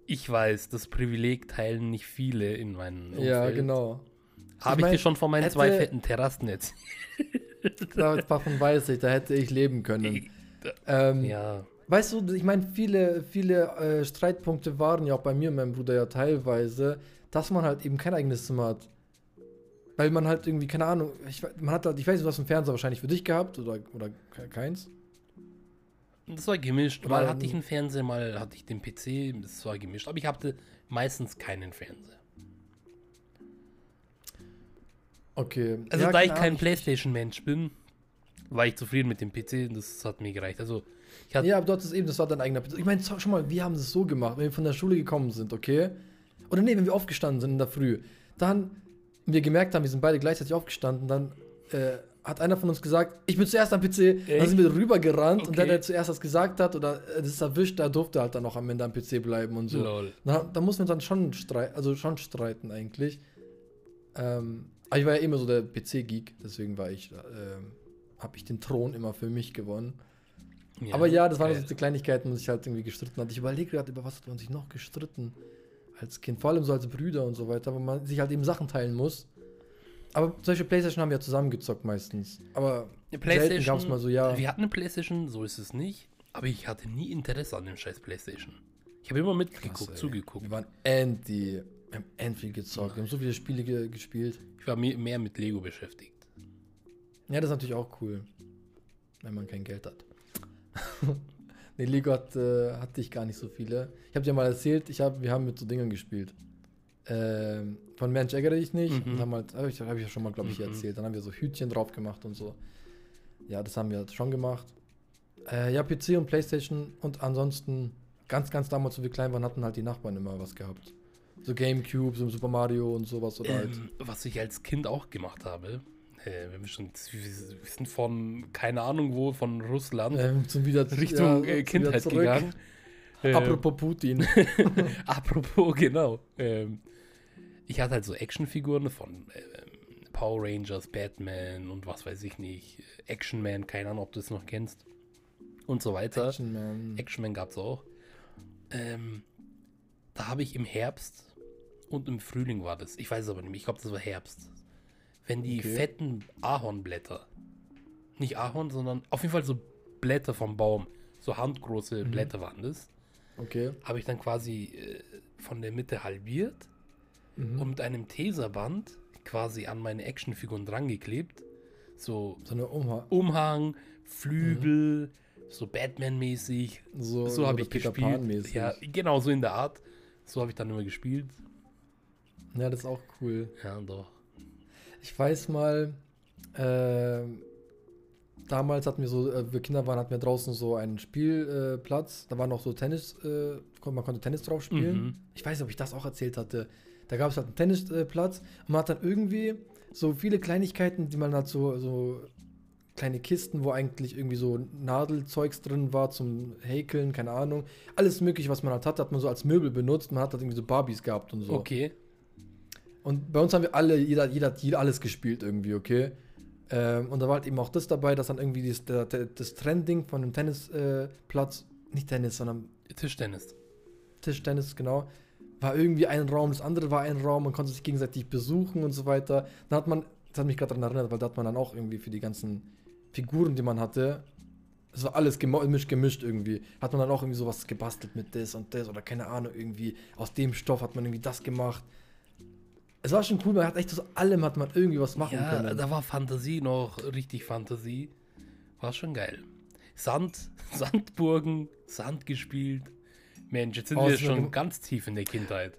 Ich weiß, das Privileg teilen nicht viele in meinem Umfeld. Ja, genau. Habe Ich ich, mein, dir schon von meinen hätte- zwei fetten Terrassen jetzt? Davon weiß ich, da hätte ich leben können. Ähm, Ja, Weißt du, ich meine, viele, viele äh, Streitpunkte waren ja auch bei mir und meinem Bruder ja teilweise, dass man halt eben kein eigenes Zimmer hat. Weil man halt irgendwie, keine Ahnung, ich, man hat halt, ich weiß nicht, du hast einen Fernseher wahrscheinlich für dich gehabt oder, oder ke- keins. das war gemischt. Mal hatte ich einen Fernseher, mal hatte ich den PC, das war gemischt. Aber ich hatte meistens keinen Fernseher. Okay. Also Ja, da ich kein Playstation-Mensch bin, war ich zufrieden mit dem PC und das hat mir gereicht. Also ich hatte Ja, aber dort ist eben, das war dein eigener PC. Ich meine, schau mal, wir haben das so gemacht, wenn wir von der Schule gekommen sind, okay? Oder nee, wenn wir aufgestanden sind in der Früh. Dann wir gemerkt haben, wir sind beide gleichzeitig aufgestanden, dann äh, hat einer von uns gesagt, ich bin zuerst am PC, dann sind wir rübergerannt und der, Okay. der zuerst das gesagt hat oder äh, das erwischt, der durfte halt dann auch am Ende am PC bleiben und so. Lol. Da, da muss man dann schon streiten, also schon streiten eigentlich. Ähm, aber ich war ja immer so der PC-Geek, deswegen war ich, ähm, habe ich den Thron immer für mich gewonnen. Aber ja, das waren geil. so die Kleinigkeiten, wo sich halt irgendwie gestritten hat. Ich überlege gerade, über was hat man sich noch gestritten als Kind, vor allem so als Brüder und so weiter, wo man sich halt eben Sachen teilen muss. Aber solche Playstation haben wir ja zusammengezockt meistens. Aber selten gab es mal so, ja. Wir hatten eine Playstation, so ist es nicht. Aber ich hatte nie Interesse an dem scheiß Playstation. Ich habe immer mitgeguckt, Krass, zugeguckt. Wir waren Andy. Wir haben Andy gezockt. Wir haben so viele Spiele ge gespielt. Ich war mehr, mit Lego beschäftigt. Ja, das ist natürlich auch cool. Wenn man kein Geld hat. nee, Lego hat, äh, hatte ich gar nicht so viele. Ich habe dir mal erzählt, ich hab, wir haben mit so Dingern gespielt. Ähm, von Mensch ärgere ich nicht. Mhm. Haben halt, hab ich, hab ich ja schon mal, glaube ich, Mhm. erzählt. Dann haben wir so Hütchen drauf gemacht und so. Ja, das haben wir schon gemacht. Äh, ja, PC und Playstation und ansonsten, ganz, ganz damals, wo wir klein waren, hatten halt die Nachbarn immer was gehabt. So Gamecube, so Super Mario und sowas oder halt. Ähm, was ich als Kind auch gemacht habe, äh, wenn wir schon, wir sind von, keine Ahnung wo, von Russland Ähm, zum wieder Richtung ja, äh, Kindheit gegangen. Ähm, Apropos Putin. Apropos, genau. Ähm, ich hatte halt so Actionfiguren von ähm, Power Rangers, Batman und was weiß ich nicht. Action Man, keine Ahnung, ob du es noch kennst. Und so weiter. Action, Action Man. Man gab es auch. Ähm, da habe ich im Herbst und im Frühling war das. Ich weiß es aber nicht mehr. Ich glaube, das war Herbst. Wenn die Okay. fetten Ahornblätter, nicht Ahorn, sondern auf jeden Fall so Blätter vom Baum, so handgroße Mhm. Blätter waren das Okay. habe ich dann quasi äh, von der Mitte halbiert Mhm. und mit einem Taserband quasi an meine Actionfiguren drangeklebt. So So eine Umha. Umhang, Flügel, so Batman-mäßig. So, So habe ich Peter gespielt. Ja, genau so in der Art. So habe ich dann immer gespielt. Ja, das ist auch cool. Ja, doch. Ich weiß mal, ähm, damals hatten wir so, äh, wir Kinder waren, hatten wir draußen so einen Spielplatz. Äh, da war noch so Tennis, äh, man konnte Tennis drauf spielen. Mhm. Ich weiß nicht, ob ich das auch erzählt hatte. Da gab es halt einen Tennisplatz und man hat dann irgendwie so viele Kleinigkeiten, die man halt so, so kleine Kisten, wo eigentlich irgendwie so Nadelzeugs drin war zum Häkeln, keine Ahnung. Alles mögliche, was man halt hatte, hat man so als Möbel benutzt. Man hat halt irgendwie so Barbies gehabt und so. Okay. Und bei uns haben wir alle, jeder, jeder hat jeder alles gespielt irgendwie, okay? Ähm, und da war halt eben auch das dabei, dass dann irgendwie das, das Trending von dem Tennisplatz, äh, nicht Tennis, sondern Tischtennis. Tischtennis, genau, war irgendwie ein Raum, das andere war ein Raum, man konnte sich gegenseitig besuchen und so weiter. Dann hat man, das hat mich gerade daran erinnert, weil da hat man dann auch irgendwie für die ganzen Figuren, die man hatte, es war alles gemischt, gemischt irgendwie, hat man dann auch irgendwie sowas gebastelt mit das und das oder keine Ahnung, irgendwie aus dem Stoff hat man irgendwie das gemacht. Es war schon cool, man hat echt aus allem hat man irgendwie was machen Ja, können. da war Fantasie noch, richtig Fantasie. War schon geil. Sand, Sandburgen, Sand gespielt. Mensch, jetzt sind Oh, wir schon ganz tief in der Kindheit.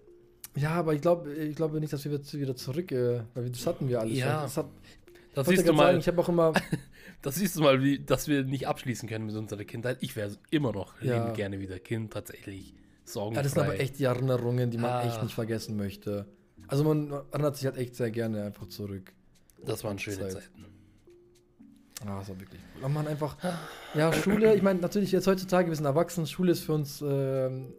Ja, aber ich glaube ich glaube nicht, dass wir jetzt wieder zurück, äh, weil das hatten wir alles Ja. schon. Das siehst du mal, sagen, ich habe auch immer das siehst du mal, wie, dass wir nicht abschließen können mit unserer Kindheit. Ich wäre immer noch Ja. gerne wieder Kind, tatsächlich. sorgenfrei. Ja, das sind aber echt die Erinnerungen, die man Ah. echt nicht vergessen möchte. Also man erinnert sich halt echt sehr gerne einfach zurück. Das waren schöne Zeit. Zeiten. Ah, das war wirklich cool. Aber man einfach, ja, Schule, ich meine, natürlich jetzt heutzutage, wir sind erwachsen, Schule ist für uns, ähm,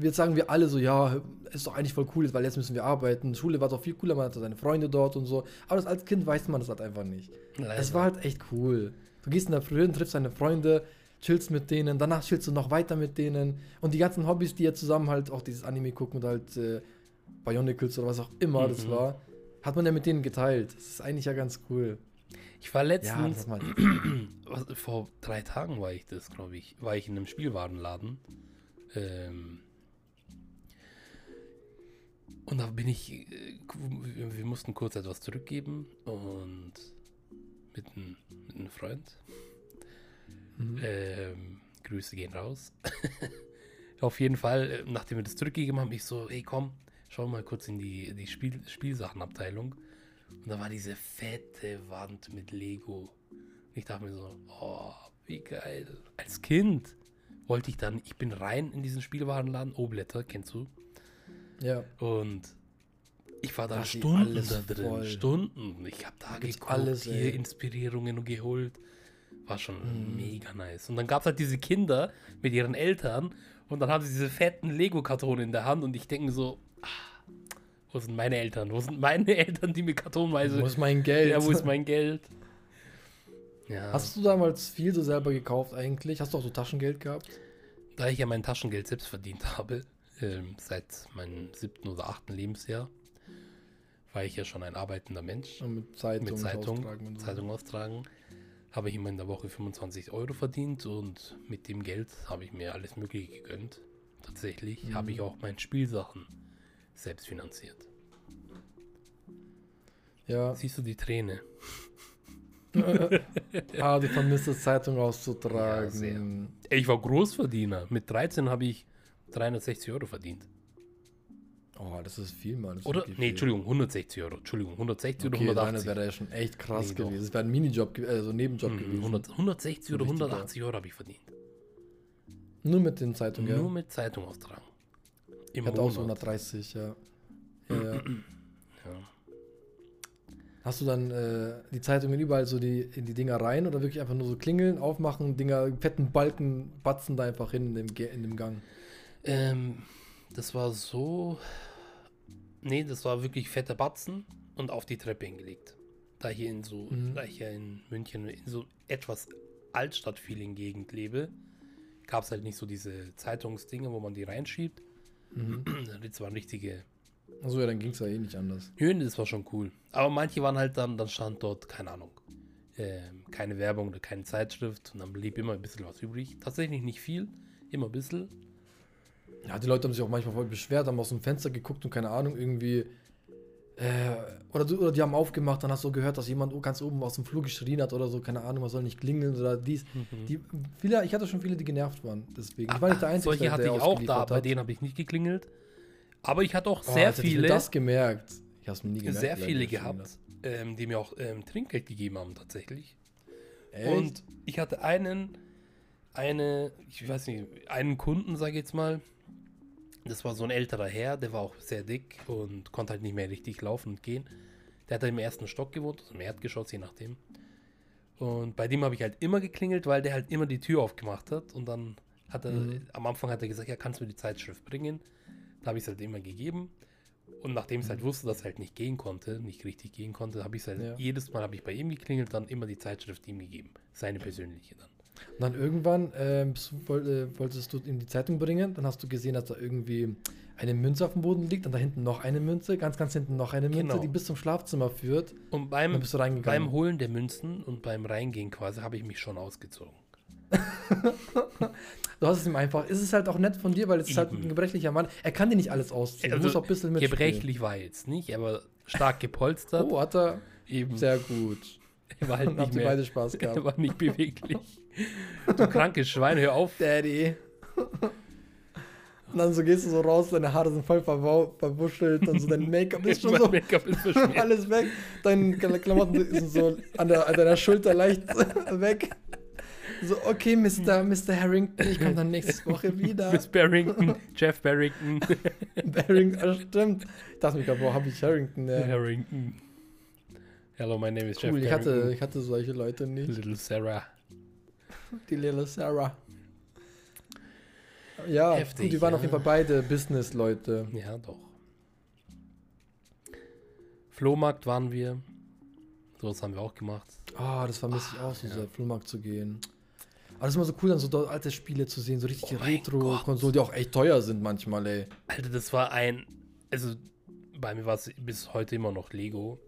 jetzt sagen wir alle so, ja, ist doch eigentlich voll cool, weil jetzt müssen wir arbeiten. Schule war doch viel cooler, man hatte seine Freunde dort und so. Aber das, als Kind weiß man das halt einfach nicht. Leider. Es war halt echt cool. Du gehst in der Früh hin, triffst deine Freunde, chillst mit denen, danach chillst du noch weiter mit denen. Und die ganzen Hobbys, die ihr zusammen halt auch dieses Anime gucken und halt äh, Bionicles oder was auch immer das Mhm. war, hat man ja mit denen geteilt. Das ist eigentlich ja ganz cool. ich war Ja, das letztens, man. was, vor drei Tagen war ich das, glaube ich, war ich in einem Spielwarenladen. Ähm, und da bin ich, äh, wir wir mussten kurz etwas zurückgeben und mit einem, mit einem Freund. Mhm. Ähm, Grüße gehen raus. Auf jeden Fall, äh, nachdem wir das zurückgegeben haben, ich so, hey komm, schau mal kurz in die, die Spiel, Spielsachenabteilung. Und da war diese fette Wand mit Lego. Und ich dachte mir so, oh, wie geil. Als Kind wollte ich dann, ich bin rein in diesen Spielwarenladen, Obletter, kennst du? Ja. Und ich war da Stunden da drin, voll. Stunden. Ich habe da, geguckt, alles, hier. Inspirierungen geholt. War schon Mhm. mega nice. Und dann gab es halt diese Kinder mit ihren Eltern und dann haben sie diese fetten Lego-Kartone in der Hand und ich denke mir so, wo sind meine Eltern? Wo sind meine Eltern, die mir kartonweise... Wo ist mein Geld? ja, wo ist mein Geld? Ja, Hast du damals viel so selber gekauft eigentlich? Hast du auch so Taschengeld gehabt? da ich ja mein Taschengeld selbst verdient habe, ähm, seit meinem siebten oder achten Lebensjahr, war ich ja schon ein arbeitender Mensch. Und mit Zeitung, mit Zeitung, austragen und so. Zeitung austragen, habe ich immer in der Woche 25 Euro verdient und mit dem Geld habe ich mir alles Mögliche gegönnt. Tatsächlich Mhm. habe ich auch meine Spielsachen selbst finanziert. Ja. Siehst du die Träne? ah, du vermisst es, Zeitung auszutragen. Ja, Ich war Großverdiener. Mit 13 habe ich 360 Euro verdient. Oh, das ist viel, Mann. Das Oder? Nee. Entschuldigung, 160 Euro. Entschuldigung, 160 Okay, oder deine 180. wäre ja schon echt krass Nee, gewesen. Das wäre ein Minijob, also ein Nebenjob Mhm, gewesen. 100, 160 oder Ein richtiger. 180 Euro habe ich verdient. Nur mit den Zeitungen, Nur mit Zeitung austragen. Im hatte auch so Monat. 130, ja. ja, ja. Ja. Hast du dann äh, die Zeitungen überall so die, in die Dinger rein oder wirklich einfach nur so klingeln, aufmachen, Dinger, fetten Balken, batzen da einfach hin in dem, in dem Gang? Ähm, das war so. Nee, das war wirklich fette Batzen und auf die Treppe hingelegt. Da hier in so, Mhm. da ich ja in München in so etwas Altstadt-Feeling-Gegend lebe, gab es halt nicht so diese Zeitungsdinge, wo man die reinschiebt. Mhm. Das waren richtige Achso, ja, dann ging es ja eh nicht anders. Höhen, das war schon cool. Aber manche waren halt dann, dann stand dort, keine Ahnung, ähm, keine Werbung oder keine Zeitschrift und dann blieb immer ein bisschen was übrig. Tatsächlich nicht viel, immer ein bisschen. Ja, die Leute haben sich auch manchmal voll beschwert, haben aus dem Fenster geguckt und keine Ahnung, irgendwie. Äh, oder, du, oder die haben aufgemacht, dann hast du gehört, dass jemand ganz oben aus dem Flur geschrien hat oder so, keine Ahnung, man soll nicht klingeln oder dies. Die, viele, ich hatte schon viele, die genervt waren, deswegen. Ich war nicht der Einzige, Solche hatte der ich auch da, ausgeliefert bei hat. denen habe ich nicht geklingelt. Aber ich hatte auch Oh, sehr hätte ich viele, das gemerkt. Ich hab's mir nie gemerkt. sehr viele gehabt, ähm, die mir auch ähm, Trinkgeld gegeben haben tatsächlich. hat. Echt? Und ich hatte einen, eine, ich weiß nicht, einen Kunden, sage ich jetzt mal. Das war so ein älterer Herr, der war auch sehr dick und konnte halt nicht mehr richtig laufen und gehen. Der hat halt im ersten Stock gewohnt, also im Erdgeschoss, je nachdem. Und bei dem habe ich halt immer geklingelt, weil der halt immer die Tür aufgemacht hat. Und dann hat er, Mhm. am Anfang hat er gesagt, ja, kannst du mir die Zeitschrift bringen? Da habe ich es halt immer gegeben. Und nachdem ich halt wusste, dass er halt nicht gehen konnte, nicht richtig gehen konnte, habe ich es halt Ja. jedes Mal habe ich bei ihm geklingelt, dann immer die Zeitschrift ihm gegeben. Seine persönliche dann. Und dann irgendwann ähm, du- äh, wolltest du ihm die Zeitung bringen, dann hast du gesehen, dass da irgendwie eine Münze auf dem Boden liegt und da hinten noch eine Münze, ganz, ganz hinten noch eine Münze, Genau. die bis zum Schlafzimmer führt. Und beim, dann bist du reingegangen. beim Holen der Münzen und beim Reingehen quasi habe ich mich schon ausgezogen. Du hast es ihm einfach. Es ist halt auch nett von dir, weil es ist halt ein gebrechlicher Mann. Er kann dir nicht alles ausziehen. du Also, musst auch ein bisschen mitspielen. Gebrechlich war er jetzt nicht, aber stark gepolstert. Oh, hat er. eben. Sehr gut. Er war halt Dann nicht mehr. beide Spaß Er gehabt. war nicht beweglich. Du krankes Schwein, hör auf. Daddy. Und dann so gehst du so raus, deine Haare sind voll verwuschelt und so dein Make-up ist schon so Make-up ist verschmiert. alles weg. Deine Kla- Klamotten sind so an, der, an deiner Schulter leicht weg. So, okay, Mr. Mr. Harrington, ich komme dann nächste Woche wieder. Miss Barrington, Jeff Barrington, Harrington, ah, stimmt. Ich dachte mir gerade, wo habe ich Harrington? Ja. Harrington. Hello, my name is Jeff Cool, ich hatte, Barrington. ich hatte solche Leute nicht. Little Sarah. Die Little Sarah. Ja, Heftig, gut, die waren ja. auf jeden Fall beide Business-Leute. Ja, doch. Flohmarkt waren wir. Sowas haben wir auch gemacht. Ah, das vermisse ich auch, so ja. Flohmarkt zu gehen. Aber das ist immer so cool, dann so alte Spiele zu sehen, so richtige Oh Retro-Konsolen, die auch echt teuer sind manchmal, ey. Alter, das war ein. Also, bei mir war es bis heute immer noch Lego.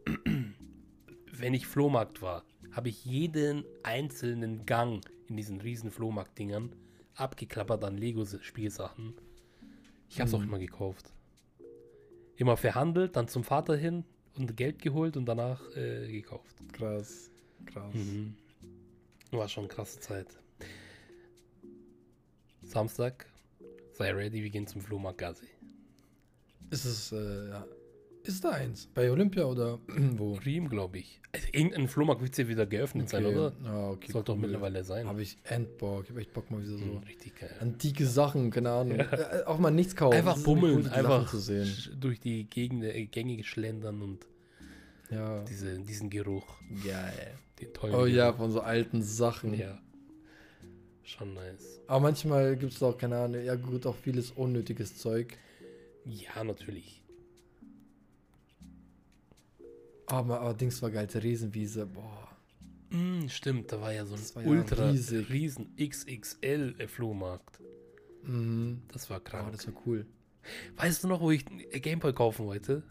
Wenn ich Flohmarkt war, habe ich jeden einzelnen Gang in diesen riesen Flohmarkt-Dingern abgeklappert an Lego-Spielsachen. Ich habe es auch Mhm. immer gekauft. Immer verhandelt, dann zum Vater hin und Geld geholt und danach äh, gekauft. Krass. Krass. Mhm. War schon eine krasse Zeit. Samstag, sei ready, wir gehen zum Flohmarkt Gassi. Ist es, äh, ja. Ist da eins? Bei Olympia oder wo? Riem, glaube ich. Also, irgendein Flohmarkt wird ja wieder geöffnet sein, oder? Ja, okay. Sollte doch mittlerweile sein. Habe ich Endbock. Ich habe echt Bock mal wieder so. Mhm, richtig geil. Antike Sachen, keine Ahnung. Ja. Äh, auch mal nichts kaufen. Einfach bummeln, cool, einfach zu sehen. sch- durch die Gegend, äh, Gänge schlendern und Ja. diese, diesen Geruch, Geil. den tollen Oh ja, Geruch. von so alten Sachen. Ja. Schon nice. Aber manchmal gibt es auch, keine Ahnung, ja gut, auch vieles unnötiges Zeug. Ja, natürlich. Aber allerdings war geil, Theresienwiese, boah. Mm, stimmt, da war ja so ein ja ultra riesig. riesen XXL Flohmarkt. Mhm. Das war Oh, krank. das war cool. weißt du noch, wo ich Gameboy kaufen wollte?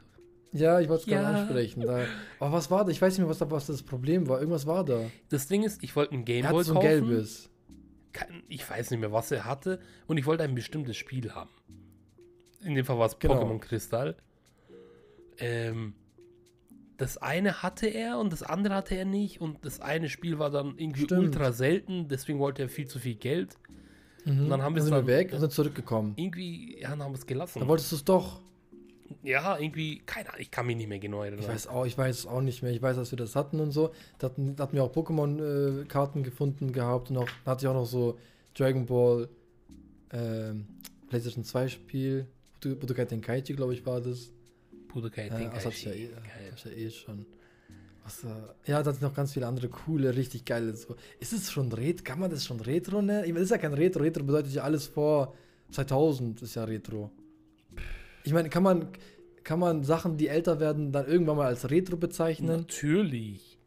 Ja, ich wollte es gerade Ja. ansprechen. Da, aber was war da? Ich weiß nicht mehr, was, da, was das Problem war. Irgendwas war da. Das Ding ist, ich wollte ein Gameboy so ein kaufen. gelbes. Ich weiß nicht mehr, was er hatte. Und ich wollte ein bestimmtes Spiel haben. In dem Fall war es Genau. Pokémon Kristall. Ähm, das eine hatte er und das andere hatte er nicht. Und das eine Spiel war dann irgendwie Stimmt. ultra selten. Deswegen wollte er viel zu viel Geld. Mhm. dann haben wir es dann- weg und sind zurückgekommen. Irgendwie, ja, dann haben wir es gelassen. Da wolltest du es doch. ja, irgendwie, keine Ahnung, ich kann mich nicht mehr genau erinnern. Ich weiß auch, ich weiß es auch nicht mehr. Ich weiß, dass wir das hatten und so. Da hatten, da hatten wir auch Pokémon-Karten gefunden gehabt und auch, da hatte ich auch noch so Dragon Ball ähm, PlayStation 2 Spiel. Budo- Budokai Tenkaichi, glaube ich, war das. Budokai Äh, Tenkaichi. das hatte ich ja eh, Geil. das ja eh schon. Was, äh, ja, da hat noch ganz viele andere coole, richtig geile. So. Ist es schon Retro? Kann man das schon Retro nennen? Ich meine, das ist ja kein Retro. Retro bedeutet ja alles vor 2000 ist ja Retro. Ich meine, kann man, kann man Sachen, die älter werden, dann irgendwann mal als Retro bezeichnen? Natürlich.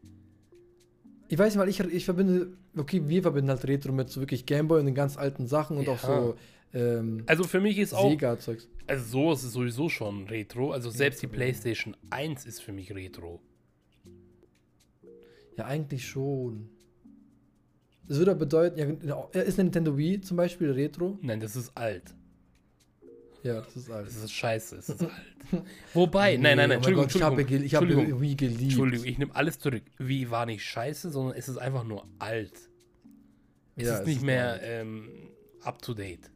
Ich weiß nicht, weil ich, ich verbinde, okay, wir verbinden halt Retro mit so wirklich Gameboy und den ganz alten Sachen und auch Ja. so ähm, Also für mich ist auch, Sega-Zeugs. also so ist es sowieso schon Retro. Also selbst die. PlayStation 1 ist für mich Retro. Ja, eigentlich schon. Das würde bedeuten, ja, genau, ist eine Nintendo Wii zum Beispiel Retro? Nein, das ist alt. Ja, das ist alles. Das ist scheiße, es ist alt. Wobei, nein, nein, nein, oh Entschuldigung, Gott, ich habe ge Entschuldigung, Wii geliebt. Entschuldigung, ich nehme alles zurück. Wie war nicht scheiße, sondern es ist einfach nur alt. Es Ja, ist es nicht ist mehr alt. ähm, up to date.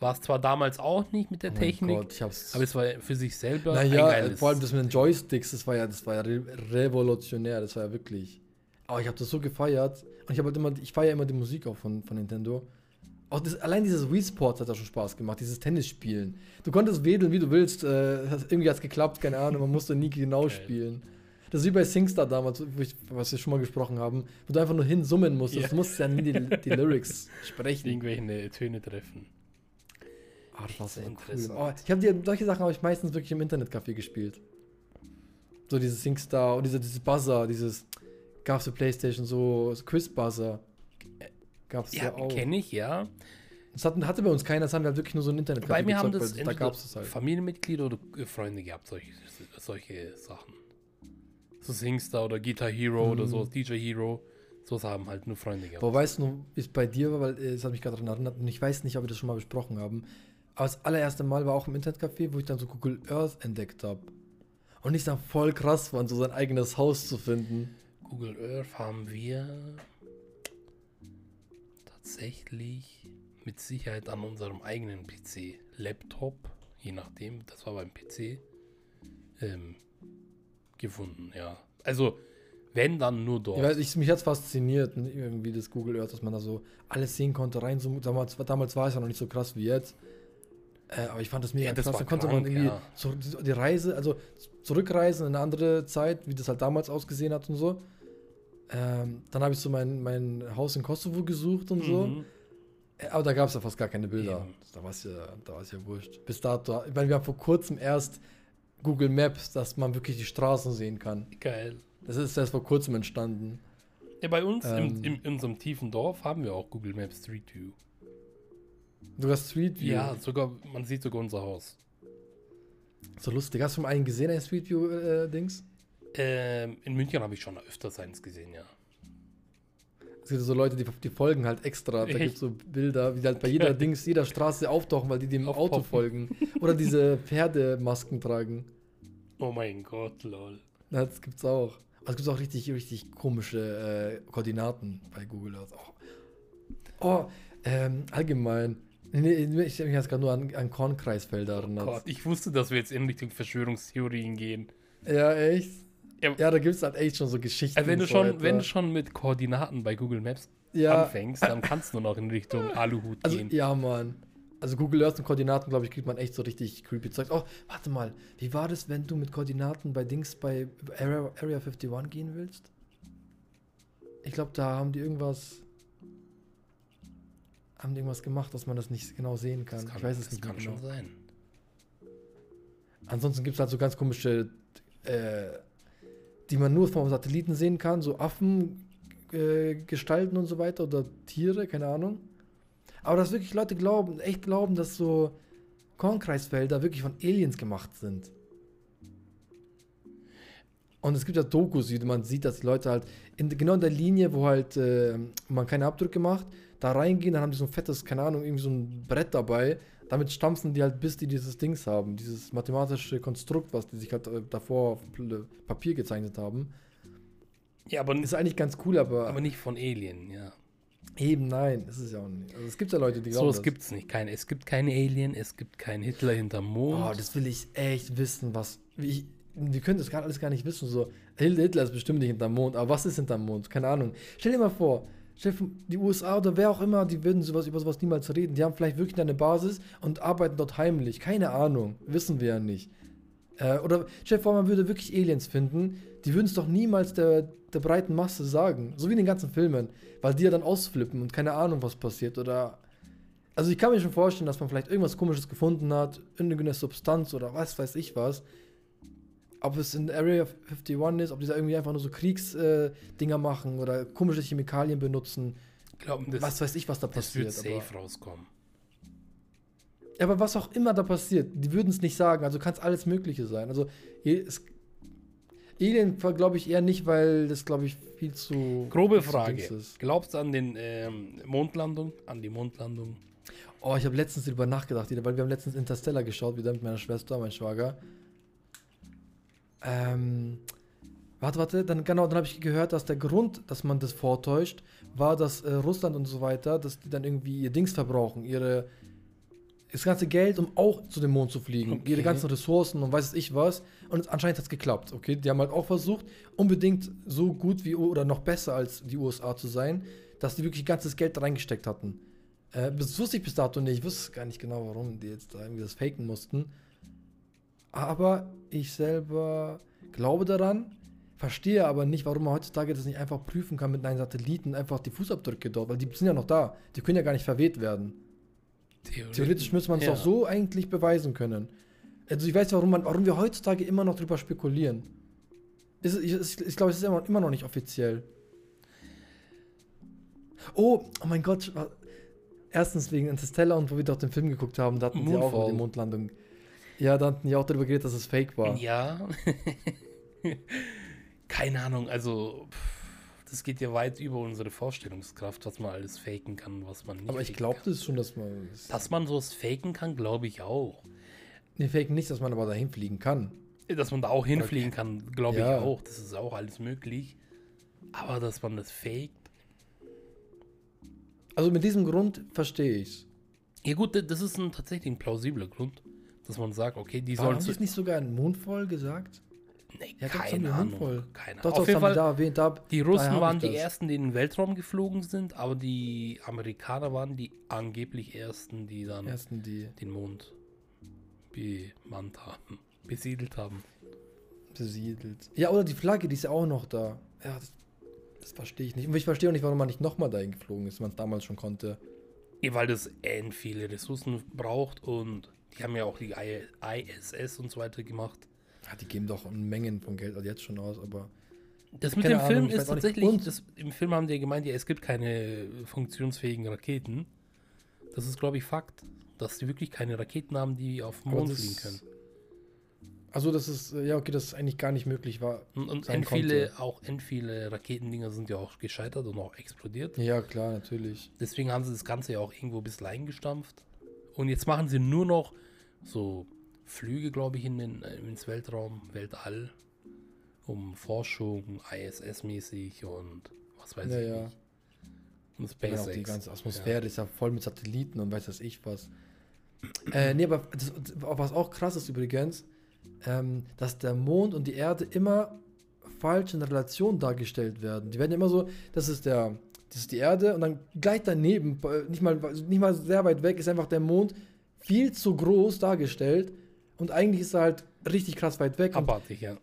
War es zwar damals auch nicht mit der Oh Technik, Gott, ich hab's. aber es war für sich selber naja, vor allem das mit den Joysticks, das war ja, das war ja re revolutionär, das war ja wirklich. Aber ich habe das so gefeiert und ich habe halt immer, ich feiere immer die Musik auch von, von Nintendo. Auch das, allein dieses Wii Sports hat da schon Spaß gemacht, dieses Tennisspielen. Du konntest wedeln, wie du willst, äh, das- irgendwie hat es geklappt, keine Ahnung, man musste nie genau Geil. spielen. Das ist wie bei SingStar damals, ich, was wir schon mal gesprochen haben, wo du einfach nur hinsummen musstest. Ja. Du musst ja nie die, die Lyrics sprechen. irgendwelche Töne treffen. Ah, das war so cool. Oh, ich habe die solche Sachen habe ich meistens wirklich im Internetcafé gespielt. So dieses SingStar und diese, dieses Buzzer, dieses gab es für Playstation so, so Quiz Buzzer. Gab es ja, Ja, auch. kenne ich, ja. Das hatten, hatte bei uns keiner, das haben wir halt wirklich nur so ein Internetcafé Bei mir haben gezockt, das weil da entweder gab es das halt. Familienmitglieder oder äh, Freunde gehabt, solche, solche Sachen. So Singstar oder Guitar Hero oder Mhm. so, DJ Hero. Sowas haben halt nur Freunde gehabt. Aber weißt du, wie es bei dir war, weil äh, es hat mich gerade daran erinnert und ich weiß nicht, ob wir das schon mal besprochen haben. Aber das allererste Mal war auch im Internetcafé, wo ich dann so Google Earth entdeckt habe. Und ich dann voll krass fand, so sein eigenes Haus zu finden. Google Earth haben wir tatsächlich mit Sicherheit an unserem eigenen PC, Laptop, je nachdem, das war beim PC, ähm, gefunden, ja. Also Wenn dann nur dort. Ich weiß, ich, mich hat es fasziniert, ne, irgendwie das Google Earth, dass man da so alles sehen konnte, rein. So, damals, damals war es ja noch nicht so krass wie jetzt. Äh, aber ich fand das mega Ja, das krass. Da konnte krank, man irgendwie ja. so, die- Reise, also zurückreisen in eine andere Zeit, wie das halt damals ausgesehen hat und so. Ähm, dann habe ich so mein, mein Haus in Kosovo gesucht und so. Mhm. Äh, Aber da gab es ja fast gar keine Bilder. Eben. Da war es ja, da war's ja wurscht. Bis dato, ich meine, wir haben vor kurzem erst Google Maps, dass man wirklich die Straßen sehen kann. Geil. Das ist erst vor kurzem entstanden. Ja, bei uns Ähm. im, im, in unserem tiefen Dorf haben wir auch Google Maps Street View. Sogar Street View. Ja, sogar, man sieht sogar unser Haus. So lustig. Hast du mal einen gesehen, ein Street View äh, Dings? Ähm, in München habe ich schon öfters eins gesehen, ja. Es gibt so Leute, die, die folgen halt extra. Da gibt es so Bilder, wie die halt bei jeder Dings, jeder Straße auftauchen, weil die dem Auto Aufpoppen. folgen. Oder diese Pferdemasken tragen. Oh mein Gott, lol. Das gibt's auch. Aber es gibt auch richtig, richtig komische äh, Koordinaten bei Google Earth. Oh, oh ähm, allgemein. Nee, ich habe mich jetzt gerade nur an, an Kornkreisfelder erinnert. Gott, ich wusste, dass wir jetzt in Richtung Verschwörungstheorien gehen. Ja, echt? Ja. Ja, da gibt es halt echt schon so Geschichten. Also wenn du schon, wenn du schon mit Koordinaten bei Google Maps ja, anfängst, dann kannst du noch in Richtung Aluhut also, gehen. ja, Mann. Also Google Earth und Koordinaten, glaube ich, kriegt man echt so richtig creepy Zeugs. Oh, warte mal. Wie war das, wenn du mit Koordinaten bei Dings bei Area, Area 51 gehen willst? Ich glaube, da haben die irgendwas haben die irgendwas gemacht, dass man das nicht genau sehen kann. Kann, ich weiß es das nicht kann genau. schon sein. Ansonsten gibt es halt so ganz komische, äh, die man nur vom Satelliten sehen kann, so Affen, äh, und so weiter oder Tiere, keine Ahnung. Aber dass wirklich Leute glauben, echt glauben, dass so Kornkreisfelder wirklich von Aliens gemacht sind. Und es gibt ja Dokus, wie man sieht, dass die Leute halt in, genau in der Linie, wo halt äh, man keine Abdrücke macht, da reingehen, dann haben die so ein fettes, keine Ahnung, irgendwie so ein Brett dabei. Damit stampfen die halt, bis die dieses Dings haben, dieses mathematische Konstrukt, was die sich halt äh, davor auf Papier gezeichnet haben. Ja, aber, Ist eigentlich ganz cool, aber, aber nicht von Alien, ja. eben nein, ist es ja auch nicht. Also es gibt ja Leute, die So, glauben es das. gibt es nicht. Keine, es gibt keine Alien, es gibt keinen Hitler hinterm Mond. Oh, das will ich echt wissen, was. Wie ich, wir können das gar, alles gar nicht wissen. So, Hitler ist bestimmt nicht hinterm Mond, aber was ist hinterm Mond? Keine Ahnung. Stell dir mal vor, vor, die USA oder wer auch immer, die würden sowas über sowas niemals reden. Die haben vielleicht wirklich eine Basis und arbeiten dort heimlich. Keine Ahnung. Wissen wir ja nicht. Äh, oder vor, man würde wirklich Aliens finden. Die würden es doch niemals der, der breiten Masse sagen. So wie in den ganzen Filmen. Weil die ja dann ausflippen und keine Ahnung, was passiert. Oder also ich kann mir schon vorstellen, dass man vielleicht irgendwas komisches gefunden hat, irgendeine Substanz oder was weiß ich was. Ob es in Area 51 ist, ob die da irgendwie einfach nur so Kriegsdinger äh, machen oder komische Chemikalien benutzen. Glauben, das, was weiß ich, was da das wird passiert. Aber, safe rauskommen. Ja, aber was auch immer da passiert, die würden es nicht sagen. Also kann es alles Mögliche sein. Also es, Alien glaube ich eher nicht, weil das glaube ich viel zu Grobe viel zu Frage. Dings ist. Glaubst du an den ähm, Mondlandung? An die Mondlandung? Oh, ich habe letztens darüber nachgedacht, weil wir haben letztens Interstellar geschaut, wieder mit meiner Schwester, mein Schwager. Ähm, warte, warte, dann genau, dann habe ich gehört, dass der Grund, dass man das vortäuscht, war, dass äh, Russland und so weiter, dass die dann irgendwie ihr Dings verbrauchen, ihre das ganze Geld, um auch zu dem Mond zu fliegen, Okay. ihre ganzen Ressourcen und weiß ich was. Und anscheinend hat es geklappt, okay? Die haben halt auch versucht, unbedingt so gut wie oder noch besser als die USA zu sein, dass die wirklich ganzes Geld reingesteckt hatten. Äh, das wusste ich bis dato nicht. Ich wusste gar nicht genau, warum die jetzt da irgendwie das faken mussten. Aber ich selber glaube daran, verstehe aber nicht, warum man heutzutage das nicht einfach prüfen kann mit einem Satelliten, einfach die Fußabdrücke dort, weil die sind ja noch da. Die können ja gar nicht verweht werden. Theoretisch müsste man es Ja. auch so eigentlich beweisen können. Also ich weiß, warum, man, warum wir heutzutage immer noch drüber spekulieren. Ich, ich, ich glaube, es ist immer, noch nicht offiziell. Oh, oh mein Gott. Erstens wegen Interstellar und wo wir doch den Film geguckt haben, da hatten die auch über Moonfall. die Mondlandung. Ja, da hatten die auch darüber geredet, dass es fake war. Ja. Keine Ahnung, also pff, das geht ja weit über unsere Vorstellungskraft, was man alles faken kann, was man nicht. Aber ich glaube das schon, dass man. Dass man sowas faken kann, glaube ich auch. Nee, faken nicht, dass man aber dahin fliegen kann. Dass man da auch hinfliegen kann, glaube Ja. ich auch. Das ist auch alles möglich. Aber dass man das faked. Also mit diesem Grund verstehe ich's. Ja gut, das ist ein tatsächlich ein plausibler Grund, dass man sagt, okay, die Warum sollen haben es nicht sogar in Moonfall gesagt? Nee, Ja, keine Ahnung. Keine Doch, Auf jeden Fall, da erwähnt. Da, die Russen hab waren die das. ersten, die in den Weltraum geflogen sind, aber die Amerikaner waren die angeblich ersten, die dann ersten, die den Mond bemannt haben, besiedelt haben. besiedelt. Ja, oder die Flagge, die ist ja auch noch da. Ja, das, das verstehe ich nicht. Und ich verstehe auch nicht, warum man nicht nochmal dahin geflogen ist, wenn man es damals schon konnte. Ja, weil das end viele Ressourcen braucht und die haben ja auch die ISS und so weiter gemacht. Ja, die geben doch Mengen von Geld jetzt schon aus, aber. Das mit dem Ahnung, Film ist tatsächlich, das, im Film haben die ja gemeint, ja, es gibt keine funktionsfähigen Raketen. Das ist, glaube ich, Fakt, dass die wirklich keine Raketen haben, die auf den Mond fliegen können. Also, das ist, äh, ja, okay, das ist eigentlich gar nicht möglich war. Und, end viele, auch end viele Raketendinger sind ja auch gescheitert und auch explodiert. Ja, klar, natürlich. Deswegen haben sie das Ganze ja auch irgendwo ein bisschen eingestampft. Und jetzt machen sie nur noch so Flüge, glaube ich, in den, ins Weltraum, Weltall, um Forschung, ISS-mäßig und was weiß Ja, ich ja. nicht. Und Ja, SpaceX. die ganze Atmosphäre ist ja voll mit Satelliten und weiß was ich was. Äh, nee, aber das, was auch krass ist übrigens, ähm, dass der Mond und die Erde immer falsch in Relation dargestellt werden. Die werden immer so, das ist der, das ist die Erde und dann gleich daneben, äh, nicht mal, nicht mal sehr weit weg, ist einfach der Mond viel zu groß dargestellt und eigentlich ist er halt richtig krass weit weg. Abartig, ja.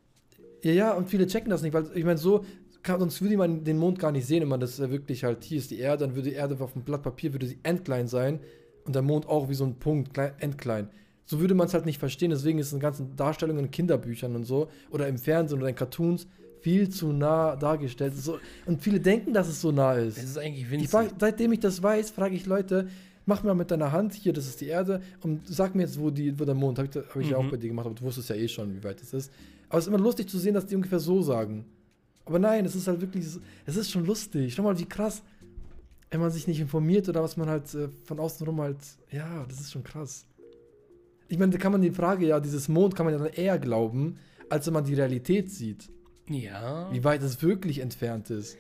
ja, ja, und viele checken das nicht, weil ich meine, so kann, sonst würde man den Mond gar nicht sehen, wenn man das äh, wirklich halt, hier ist die Erde, dann würde die Erde auf dem Blatt Papier, würde sie endklein sein und der Mond auch wie so ein Punkt, klein, endklein. So würde man es halt nicht verstehen, deswegen ist es in ganzen Darstellungen in Kinderbüchern und so oder im Fernsehen oder in Cartoons viel zu nah dargestellt. So, und viele denken, dass es so nah ist. Es ist eigentlich Ich winzig. frag, seitdem ich das weiß, frage ich Leute, mach mal mit deiner Hand, hier, das ist die Erde, und sag mir jetzt, wo, die, wo der Mond, habe ich, hab ich ja auch Mhm. bei dir gemacht, aber du wusstest ja eh schon, wie weit es ist. Aber es ist immer lustig zu sehen, dass die ungefähr so sagen. Aber nein, es ist halt wirklich, es ist schon lustig. Schau mal, wie krass, wenn man sich nicht informiert oder was man halt äh, von außen rum halt, ja, das ist schon krass. Ich meine, da kann man die Frage, ja, dieses Mond kann man ja dann eher glauben, als wenn man die Realität sieht, ja, wie weit es wirklich entfernt ist.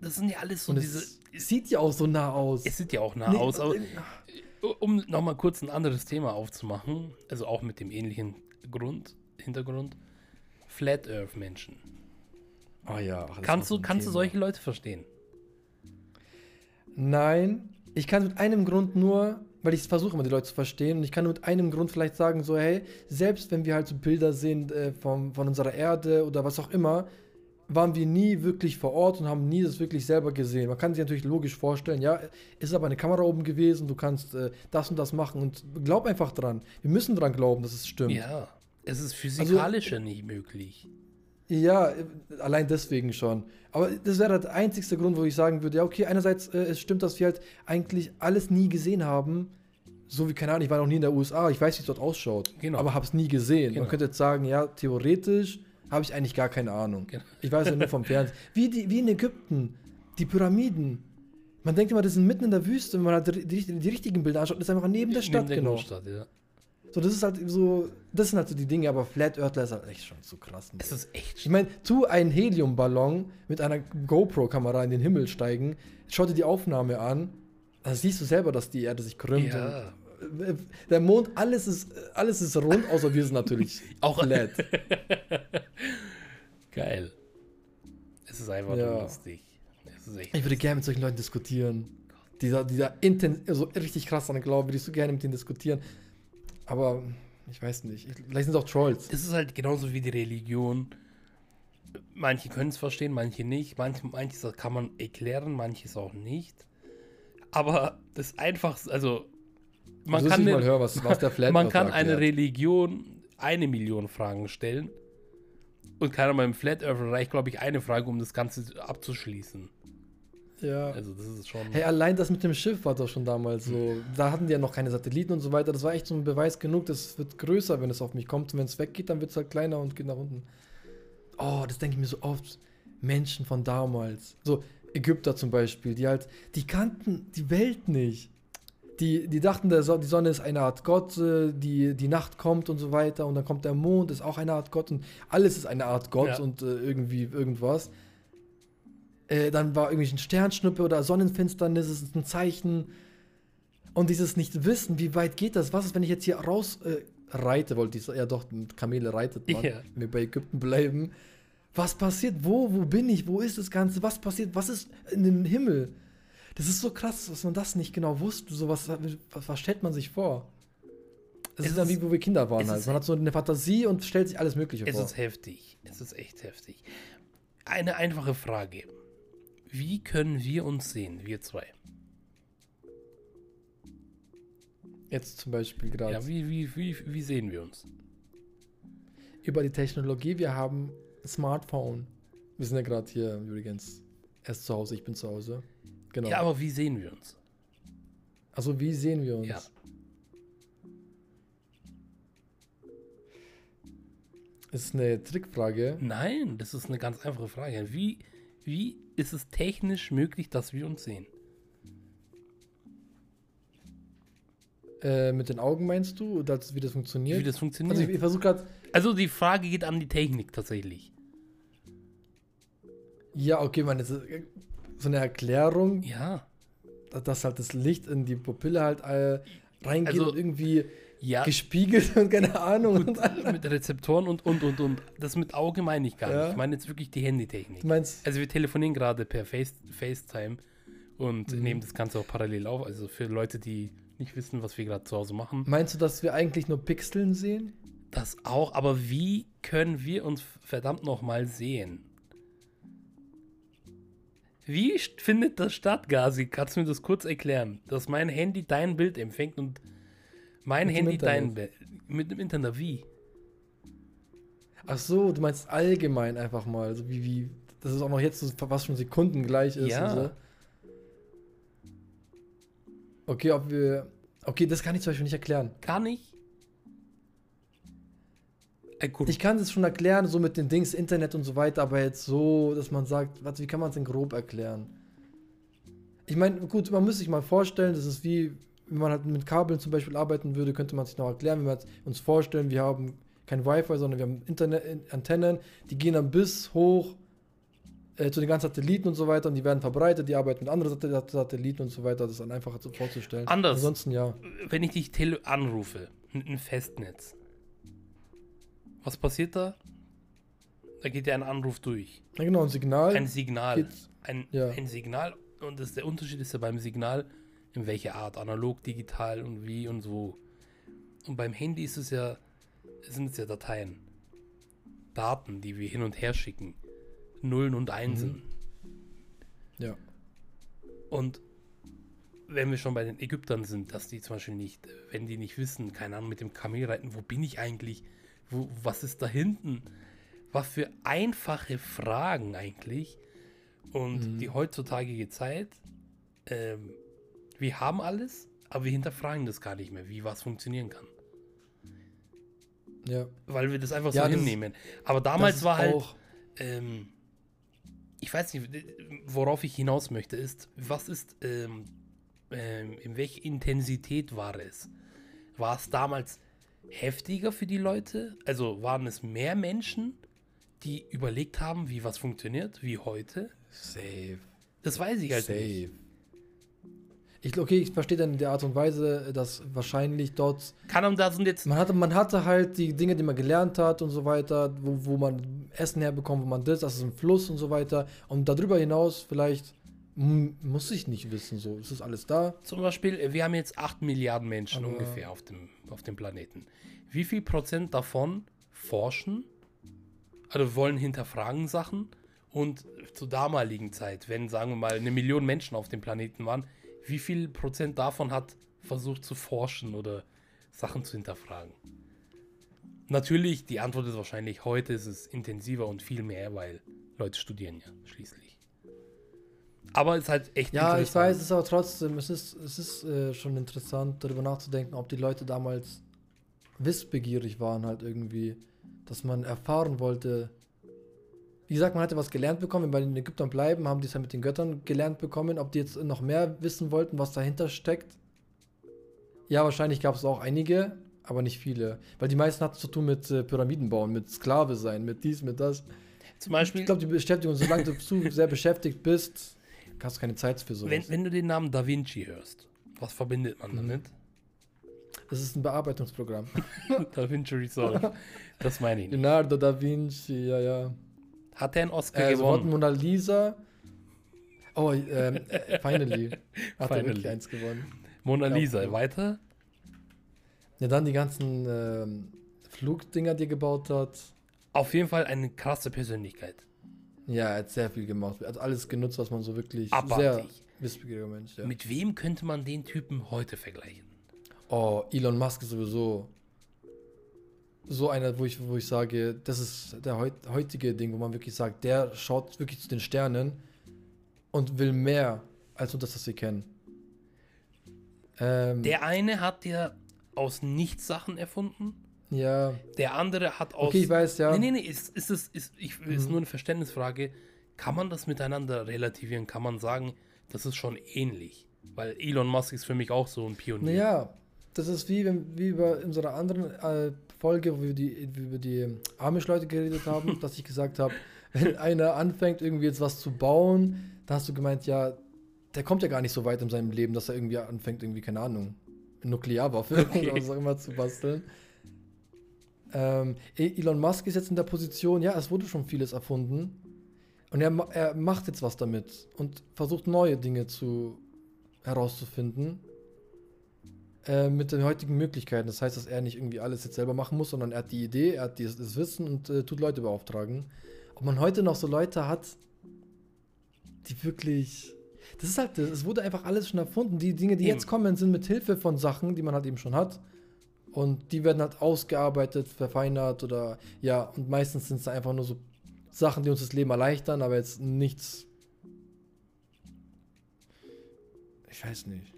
Das sind ja alles so Und diese. es sieht ja auch so nah aus. Es sieht ja auch nah Nee, aus, aber äh, um nochmal kurz ein anderes Thema aufzumachen, also auch mit dem ähnlichen Grund, Hintergrund. Flat Earth Menschen. Oh ja. ach, Kannst du, kannst du solche Leute verstehen? Nein, ich kann mit einem Grund nur, weil ich versuche immer die Leute zu verstehen, und ich kann nur mit einem Grund vielleicht sagen, so, hey, selbst wenn wir halt so Bilder sehen äh, vom, von unserer Erde oder was auch immer, waren wir nie wirklich vor Ort und haben nie das wirklich selber gesehen. Man kann sich natürlich logisch vorstellen, ja, ist aber eine Kamera oben gewesen, du kannst äh, das und das machen und glaub einfach dran. Wir müssen dran glauben, dass es stimmt. Ja. Es ist Also, physikalisch ja nicht möglich. Ja, äh, allein deswegen schon. Aber das wäre der einzigste Grund, wo ich sagen würde, ja, okay, einerseits äh, es stimmt, dass wir halt eigentlich alles nie gesehen haben. So wie, keine Ahnung, ich war noch nie in der USA, ich weiß, wie es dort ausschaut, Genau. aber habe es nie gesehen. Genau. Man könnte jetzt sagen, ja, theoretisch habe ich eigentlich gar keine Ahnung. Genau. Ich weiß ja nur vom Fernsehen. Wie, die, wie in Ägypten, die Pyramiden. Man denkt immer, das sind mitten in der Wüste, wenn man halt die, die, die richtigen Bilder anschaut, das ist einfach neben der Stadt, Neben der genau. Großstadt, ja. So, das ist halt so, das sind halt so die Dinge, aber Flat Earthler ist halt echt schon zu krass. Es ist echt Ich meine, tu einen Heliumballon mit einer GoPro-Kamera in den Himmel steigen, schau dir die Aufnahme an, dann siehst du selber, dass die Erde sich krümmt. Ja. Der Mond, alles ist, alles ist rund, außer wir sind natürlich Auch- flat. geil. Es ist einfach Ja. lustig. Ich würde gerne mit solchen Leuten diskutieren. Dieser, dieser intens, also richtig krass daran glauben, würde ich so gerne mit denen diskutieren. Aber ich weiß nicht. Ich, vielleicht sind es auch Trolls. Es ist halt genauso wie die Religion. Manche können es verstehen, manche nicht. Manche, manches kann man erklären, manches auch nicht. Aber das Einfachste, also man Also, dass kann, eine, höre, was, was man kann eine. Religion eine Million Fragen stellen. Und keiner beim Flat Earth reicht, glaube ich, eine Frage, um das Ganze abzuschließen. Ja. Also das ist schon. Hey, allein das mit dem Schiff war doch schon damals so. Da hatten die ja noch keine Satelliten und so weiter. Das war echt so ein Beweis genug, das wird größer, wenn es auf mich kommt. Und wenn es weggeht, dann wird es halt kleiner und geht nach unten. Oh, das denke ich mir so oft. Menschen von damals. So Ägypter zum Beispiel, die halt, die kannten die Welt nicht. Die, die dachten, der so die Sonne ist eine Art Gott, äh, die, die Nacht kommt und so weiter. Und dann kommt der Mond, ist auch eine Art Gott. Und alles ist eine Art Gott Ja. und äh, irgendwie irgendwas. Äh, dann war irgendwie ein Sternschnuppe oder Sonnenfinsternis, es ist ein Zeichen. Und dieses Nicht-Wissen, wie weit geht das? Was ist, wenn ich jetzt hier raus, äh, reite, wollte ich sagen. Ja, doch, mit Kamele reitet man. Ja. Wenn wir bei Ägypten bleiben. Was passiert? Wo? Wo bin ich? Wo ist das Ganze? Was passiert? Was ist in dem Himmel? Das ist so krass, dass man das nicht genau wusste. So was, was, was stellt man sich vor? Das Es ist dann ist- wie, wo wir Kinder waren. es Halt. ist- Man hat so eine Fantasie und stellt sich alles Mögliche Es vor. ist heftig. Es ist echt heftig. Eine einfache Frage. Wie können wir uns sehen, wir zwei? Jetzt zum Beispiel gerade. Ja, wie, wie, wie, wie sehen wir uns? über die Technologie. Wir haben ein Smartphone. Wir sind ja gerade hier übrigens erst zu Hause. Ich bin zu Hause. Genau. Ja, aber wie sehen wir uns? also wie sehen wir uns? Ja. Ist eine Trickfrage. Nein, das ist eine ganz einfache Frage. Wie, wie ist es technisch möglich, dass wir uns sehen? Äh, mit den Augen meinst du, oder wie das funktioniert? Wie das also ich, funktioniert? ich versuche gerade. Also die Frage geht an die Technik tatsächlich. Ja, okay, man, das ist äh, so eine Erklärung, Ja. dass halt das Licht in die Pupille halt äh, reingeht Also, und irgendwie Ja, gespiegelt und keine Ahnung. Und alles. mit Rezeptoren und, und, und, und. Das mit Auge meine ich gar Ja. nicht. Ich meine jetzt wirklich die Handytechnik. Du meinst, Also wir telefonieren gerade per Face, FaceTime und Mhm. nehmen das Ganze auch parallel auf. Also für Leute, die nicht wissen, was wir gerade zu Hause machen. meinst du, dass wir eigentlich nur Pixeln sehen? Das auch, aber wie können wir uns verdammt nochmal sehen? Wie findet das statt, Gazi? Kannst du mir das kurz erklären? Dass mein Handy dein Bild empfängt und mein Mit Handy dein. Bild. Mit dem Internet, wie? Ach so, du meinst allgemein einfach mal, also wie, wie, dass es auch noch jetzt so fast schon Sekunden gleich ist Ja. und so. Okay, ob wir, okay, das kann ich zum Beispiel nicht erklären. Gar nicht? Äh, gut. Ich kann es schon erklären, so mit den Dings, Internet und so weiter, aber jetzt so, dass man sagt, was, wie kann man es denn grob erklären? Ich meine, gut, man muss sich mal vorstellen, das ist wie, wenn man halt mit Kabeln zum Beispiel arbeiten würde, könnte man sich noch erklären, wenn wir uns vorstellen, wir haben kein Wi-Fi, sondern wir haben Internet, in- Antennen, die gehen dann bis hoch äh, zu den ganzen Satelliten und so weiter und die werden verbreitet, die arbeiten mit anderen Sat- Satelliten und so weiter, das ist dann einfacher zu vorzustellen. Anders. Ansonsten ja. Wenn ich dich tele anrufe, mit einem Festnetz, was passiert da? Da geht ja ein Anruf durch. Ja, genau, ein Signal. Ein Signal. Ein, ja. ein Signal. Und das, der Unterschied ist ja beim Signal, in welcher Art. Analog, digital und wie und so. Und beim Handy ist es ja, sind es ja Dateien. Daten, die wir hin und her schicken. Nullen und Einsen. ja. Und wenn wir schon bei den Ägyptern sind, dass die zum Beispiel nicht, wenn die nicht wissen, keine Ahnung, mit dem Kamel reiten, wo bin ich eigentlich? Wo, was ist da hinten? Was für einfache Fragen eigentlich. Und Mhm. die heutzutagige Zeit, ähm, wir haben alles, aber wir hinterfragen das gar nicht mehr, wie was funktionieren kann. Ja. Weil wir das einfach Ja, so das- hinnehmen. Aber damals war halt, auch- ähm, ich weiß nicht, worauf ich hinaus möchte, ist, was ist, ähm, ähm, in welcher Intensität war es? War es damals heftiger für die Leute? Also waren es mehr Menschen, die überlegt haben, wie was funktioniert, wie heute? Safe. Das weiß ich halt nicht. Safe. Ich, okay, ich verstehe dann in der Art und Weise, dass wahrscheinlich dort. Kann und da sind jetzt, Man hatte, man hatte halt die Dinge, die man gelernt hat und so weiter, wo, wo man Essen herbekommt, wo man das, das ist ein Fluss und so weiter. Und darüber hinaus vielleicht muss ich nicht wissen, so. Es ist alles da. zum Beispiel, wir haben jetzt 8 Milliarden Menschen Aber- ungefähr auf dem, auf dem Planeten. Wie viel Prozent davon forschen, also wollen hinterfragen Sachen und zur damaligen Zeit, wenn, sagen wir mal, eine Million Menschen auf dem Planeten waren, wie viel Prozent davon hat versucht zu forschen oder Sachen zu hinterfragen? Natürlich, die Antwort ist wahrscheinlich, heute ist es intensiver und viel mehr, weil Leute studieren ja schließlich. Aber es ist halt echt Ja, ich weiß es aber trotzdem, es ist, es ist äh, schon interessant, darüber nachzudenken, ob die Leute damals wissbegierig waren, halt irgendwie, dass man erfahren wollte. Wie gesagt, man hatte was gelernt bekommen, wenn wir bei den Ägyptern bleiben, haben die es ja mit den Göttern gelernt bekommen, ob die jetzt noch mehr wissen wollten, was dahinter steckt. Ja, wahrscheinlich gab es auch einige, aber nicht viele. Weil die meisten hatten zu tun mit äh, Pyramiden bauen, mit Sklave sein, mit dies, mit das. Zum Beispiel, Ich glaube, die Beschäftigung, solange du zu sehr beschäftigt bist, hast keine Zeit für sowas. wenn, wenn du den Namen Da Vinci hörst, was verbindet man Mhm. damit? Das ist ein Bearbeitungsprogramm. Da Vinci Resolve. Das meine ich nicht. Leonardo da Vinci, ja, ja. Hat er einen Oscar Äh, gewonnen? Mona Lisa. Oh, ähm, äh, finally. Hat er Finally. wirklich eins gewonnen. Mona Ja. Lisa. Weiter? Ja, dann die ganzen ähm, Flugdinger, die er gebaut hat. Auf jeden Fall eine krasse Persönlichkeit. Ja, er hat sehr viel gemacht. Er hat alles genutzt, was man so wirklich sehr Abartig. wissbegieriger Mensch. Ja. Mit wem könnte man den Typen heute vergleichen? Oh, Elon Musk ist sowieso so einer, wo ich, wo ich sage, das ist der heut, heutige Ding, wo man wirklich sagt, der schaut wirklich zu den Sternen und will mehr als nur das, was wir kennen. Ähm, Der eine hat ja aus nichts Sachen erfunden. Ja, Der andere hat aus. okay, ich weiß, ja. Nee, nee, nee, ist, ist, es, ist, ich, ist Mhm. nur eine Verständnisfrage. Kann man das miteinander relativieren? Kann man sagen, das ist schon ähnlich? Weil Elon Musk ist für mich auch so ein Pionier. Naja, das ist wie, wenn, wie bei unserer anderen äh, Folge, wo wir die, über die Amish-Leute geredet haben, dass ich gesagt habe, wenn einer anfängt, irgendwie jetzt was zu bauen, da hast du gemeint, ja, der kommt ja gar nicht so weit in seinem Leben, dass er irgendwie anfängt, irgendwie, keine Ahnung, eine Nuklearwaffe Okay. oder was auch immer zu basteln. Ähm, E- Elon Musk ist jetzt in der Position, ja, es wurde schon vieles erfunden. Und er, er macht jetzt was damit und versucht neue Dinge zu herauszufinden äh, mit den heutigen Möglichkeiten. Das heißt, dass er nicht irgendwie alles jetzt selber machen muss, sondern er hat die Idee, er hat dieses, das Wissen und äh, tut Leute beauftragen. Ob man heute noch so Leute hat, die wirklich. Das ist halt, es wurde einfach alles schon erfunden. Die Dinge, die Eben. jetzt kommen, sind mit Hilfe von Sachen, die man halt eben schon hat. Und die werden halt ausgearbeitet, verfeinert oder ja, und meistens sind es einfach nur so Sachen, die uns das Leben erleichtern, aber jetzt nichts. Ich weiß nicht.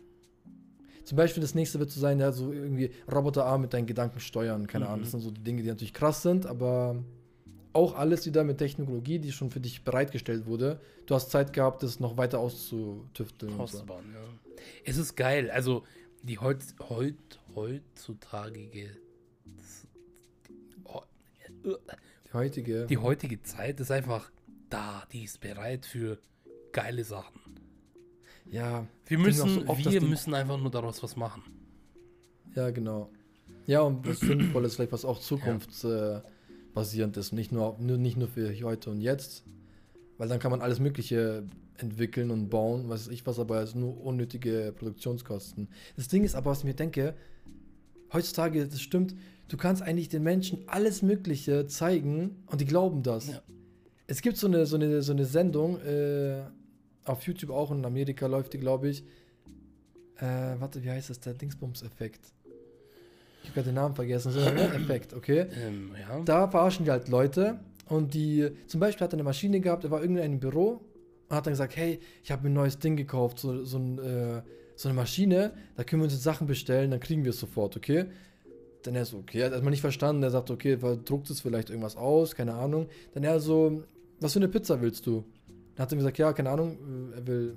Zum Beispiel das nächste wird so sein, ja, so irgendwie Roboterarm mit deinen Gedanken steuern. Keine Mhm. Ahnung. Das sind so die Dinge, die natürlich krass sind, aber auch alles wieder mit Technologie, die schon für dich bereitgestellt wurde. Du hast Zeit gehabt, das noch weiter auszutüfteln. und so. Auszubauen, ja. Es ist geil. Also, die heut, heut, heutzutage. Oh, Die heutige. Die heutige Zeit ist einfach da. Die ist bereit für geile Sachen. ja, Wir müssen, so oft, wir müssen einfach nur daraus was machen. ja, genau. Ja, und was Sinnvolles, vielleicht was auch zukunftsbasierend ist. Nicht nur, nicht nur für heute und jetzt. Weil dann kann man alles Mögliche entwickeln und bauen, was weiß ich was, aber es nur unnötige Produktionskosten. Das Ding ist aber, was ich mir denke, heutzutage, das stimmt, du kannst eigentlich den Menschen alles Mögliche zeigen und die glauben das. Ja. Es gibt so eine, so eine, so eine Sendung, äh, auf YouTube auch in Amerika läuft die, glaube ich. Äh, warte, wie heißt das? Der Dingsbums-Effekt. Ich habe gerade den Namen vergessen. So ein Effekt, okay? Ähm, ja. Da verarschen die halt Leute und die, zum Beispiel hat er eine Maschine gehabt, er war irgendwo in einem Büro und hat dann gesagt, hey, ich habe mir ein neues Ding gekauft, so, so, ein, äh, so eine Maschine, da können wir uns jetzt Sachen bestellen, dann kriegen wir es sofort, okay? Dann er so, okay, er hat erstmal nicht verstanden, er sagt, okay, druckt es vielleicht irgendwas aus, keine Ahnung. Dann er so, was für eine Pizza willst du? Dann hat er gesagt, ja, keine Ahnung, äh, er will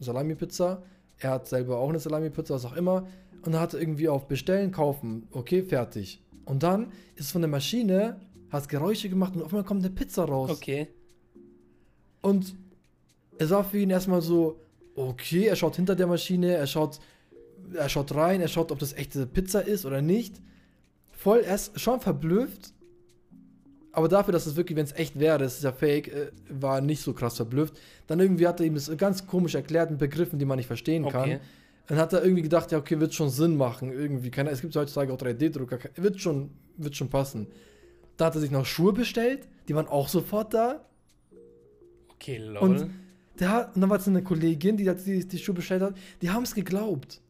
Salami-Pizza. Er hat selber auch eine Salami-Pizza, was auch immer. Und dann hat er irgendwie auf Bestellen, kaufen. Okay, fertig. Und dann ist von der Maschine, hat Geräusche gemacht und auf einmal kommt eine Pizza raus. Okay. Und es war für ihn erstmal so, okay, er schaut hinter der Maschine, er schaut, er schaut rein, er schaut, ob das echte Pizza ist oder nicht. Voll, er ist schon verblüfft. Aber dafür, dass es wirklich, wenn es echt wäre, das ist ja fake, äh, war nicht so krass verblüfft. Dann irgendwie hat er ihm das ganz komisch erklärt mit Begriffen, die man nicht verstehen kann. Okay. Dann hat er irgendwie gedacht, ja, okay, wird schon Sinn machen. Irgendwie, keine, es gibt heutzutage auch 3D-Drucker, wird schon, wird schon passen. Da hat er sich noch Schuhe bestellt, die waren auch sofort da. Okay, lol. Und der hat, und dann war es eine Kollegin, die die, die Schuhe bestellt hat, die haben es geglaubt,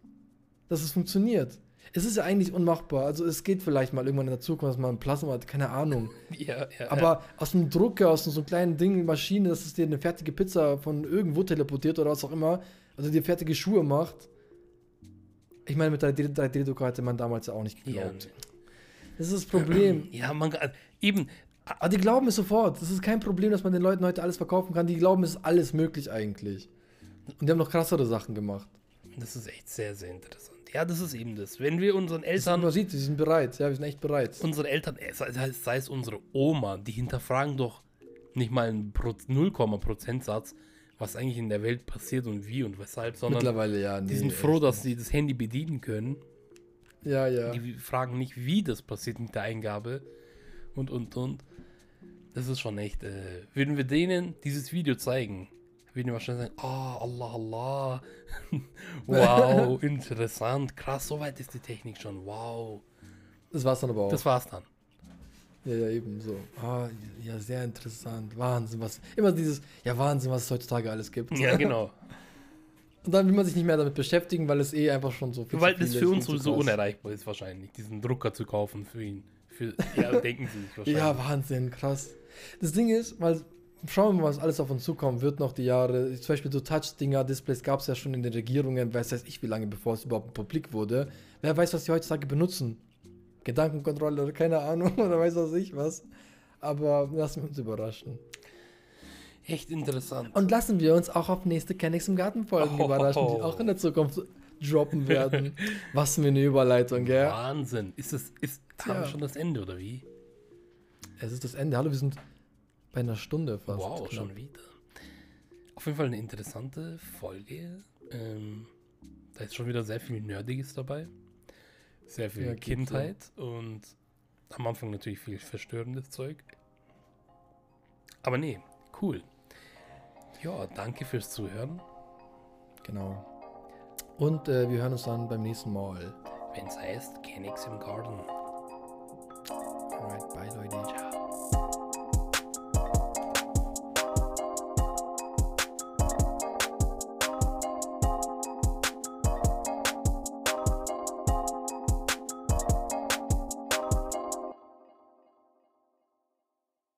dass es funktioniert. Es ist ja eigentlich unmachbar. Also es geht vielleicht mal irgendwann in der Zukunft, dass man ein Plasma hat, keine Ahnung. ja, ja, Aber aus einem Drucker, aus so einem kleinen Ding, Maschine, dass es dir eine fertige Pizza von irgendwo teleportiert oder was auch immer, also dir fertige Schuhe macht. Ich meine, mit 3D 3D-Drucker hatte man damals ja auch nicht ja. geglaubt. Das ist das Problem. Ja, man eben. Aber die glauben es sofort. Das ist kein Problem, dass man den Leuten heute alles verkaufen kann. Die glauben, es ist alles möglich eigentlich. Und die haben noch krassere Sachen gemacht. Das ist echt sehr, sehr interessant. Ja, das ist eben das. Wenn wir unseren Eltern, Man sieht, sie sind bereit. Ja, wir sind echt bereit. unsere Eltern, äh, sei, sei es unsere Oma, die hinterfragen doch nicht mal einen Pro- 0, Prozentsatz, was eigentlich in der Welt passiert und wie und weshalb, sondern Mittlerweile ja. die nee, sind froh, dass sie das Handy bedienen können Ja, ja. Die fragen nicht, wie das passiert mit der Eingabe. Und, und, und. Das ist schon echt. Äh, würden wir denen dieses Video zeigen, würden die wahrscheinlich sagen: Oh, Allah, Allah. wow, interessant. Krass, so weit ist die Technik schon. Wow. Das war's dann aber auch. Das war's dann. Ja, ja, eben so. Ah, ja, sehr interessant. Wahnsinn, was. Immer dieses, ja, Wahnsinn, was es heutzutage alles gibt. Ja, genau. Und dann will man sich nicht mehr damit beschäftigen, weil es eh einfach schon so viel Weil es für uns sowieso unerreichbar ist, wahrscheinlich, diesen Drucker zu kaufen für ihn. Für, ja, denken sie sich wahrscheinlich. Ja, Wahnsinn, krass. Das Ding ist, weil schauen wir mal, was alles auf uns zukommt, wird noch die Jahre. Zum Beispiel so Touch-Dinger, Displays gab es ja schon in den Regierungen, weiß weiß ich wie lange, bevor es überhaupt publik wurde. Wer weiß, was sie heutzutage benutzen? Gedankenkontrolle oder keine Ahnung, oder weiß was ich was. Aber lassen wir uns überraschen. Echt interessant. Und lassen wir uns auch auf nächste Kennex im Garten Folgen Oh. überraschen, die auch in der Zukunft droppen werden. was für eine Überleitung, gell? Wahnsinn. Ist das, ist, haben wir Tja. schon das Ende, oder wie? Es ist das Ende. Hallo, wir sind bei einer Stunde fast. wow, knapp. schon wieder. Auf jeden Fall eine interessante Folge. Ähm, da ist schon wieder sehr viel Nerdiges dabei. Sehr viel Ja, Kindheit und am Anfang natürlich viel verstörendes Zeug. Aber nee, cool. Ja, danke fürs Zuhören. Genau. Und äh, wir hören uns dann beim nächsten Mal. Wenn es heißt, Kennex im Garten. Alright, bye Leute.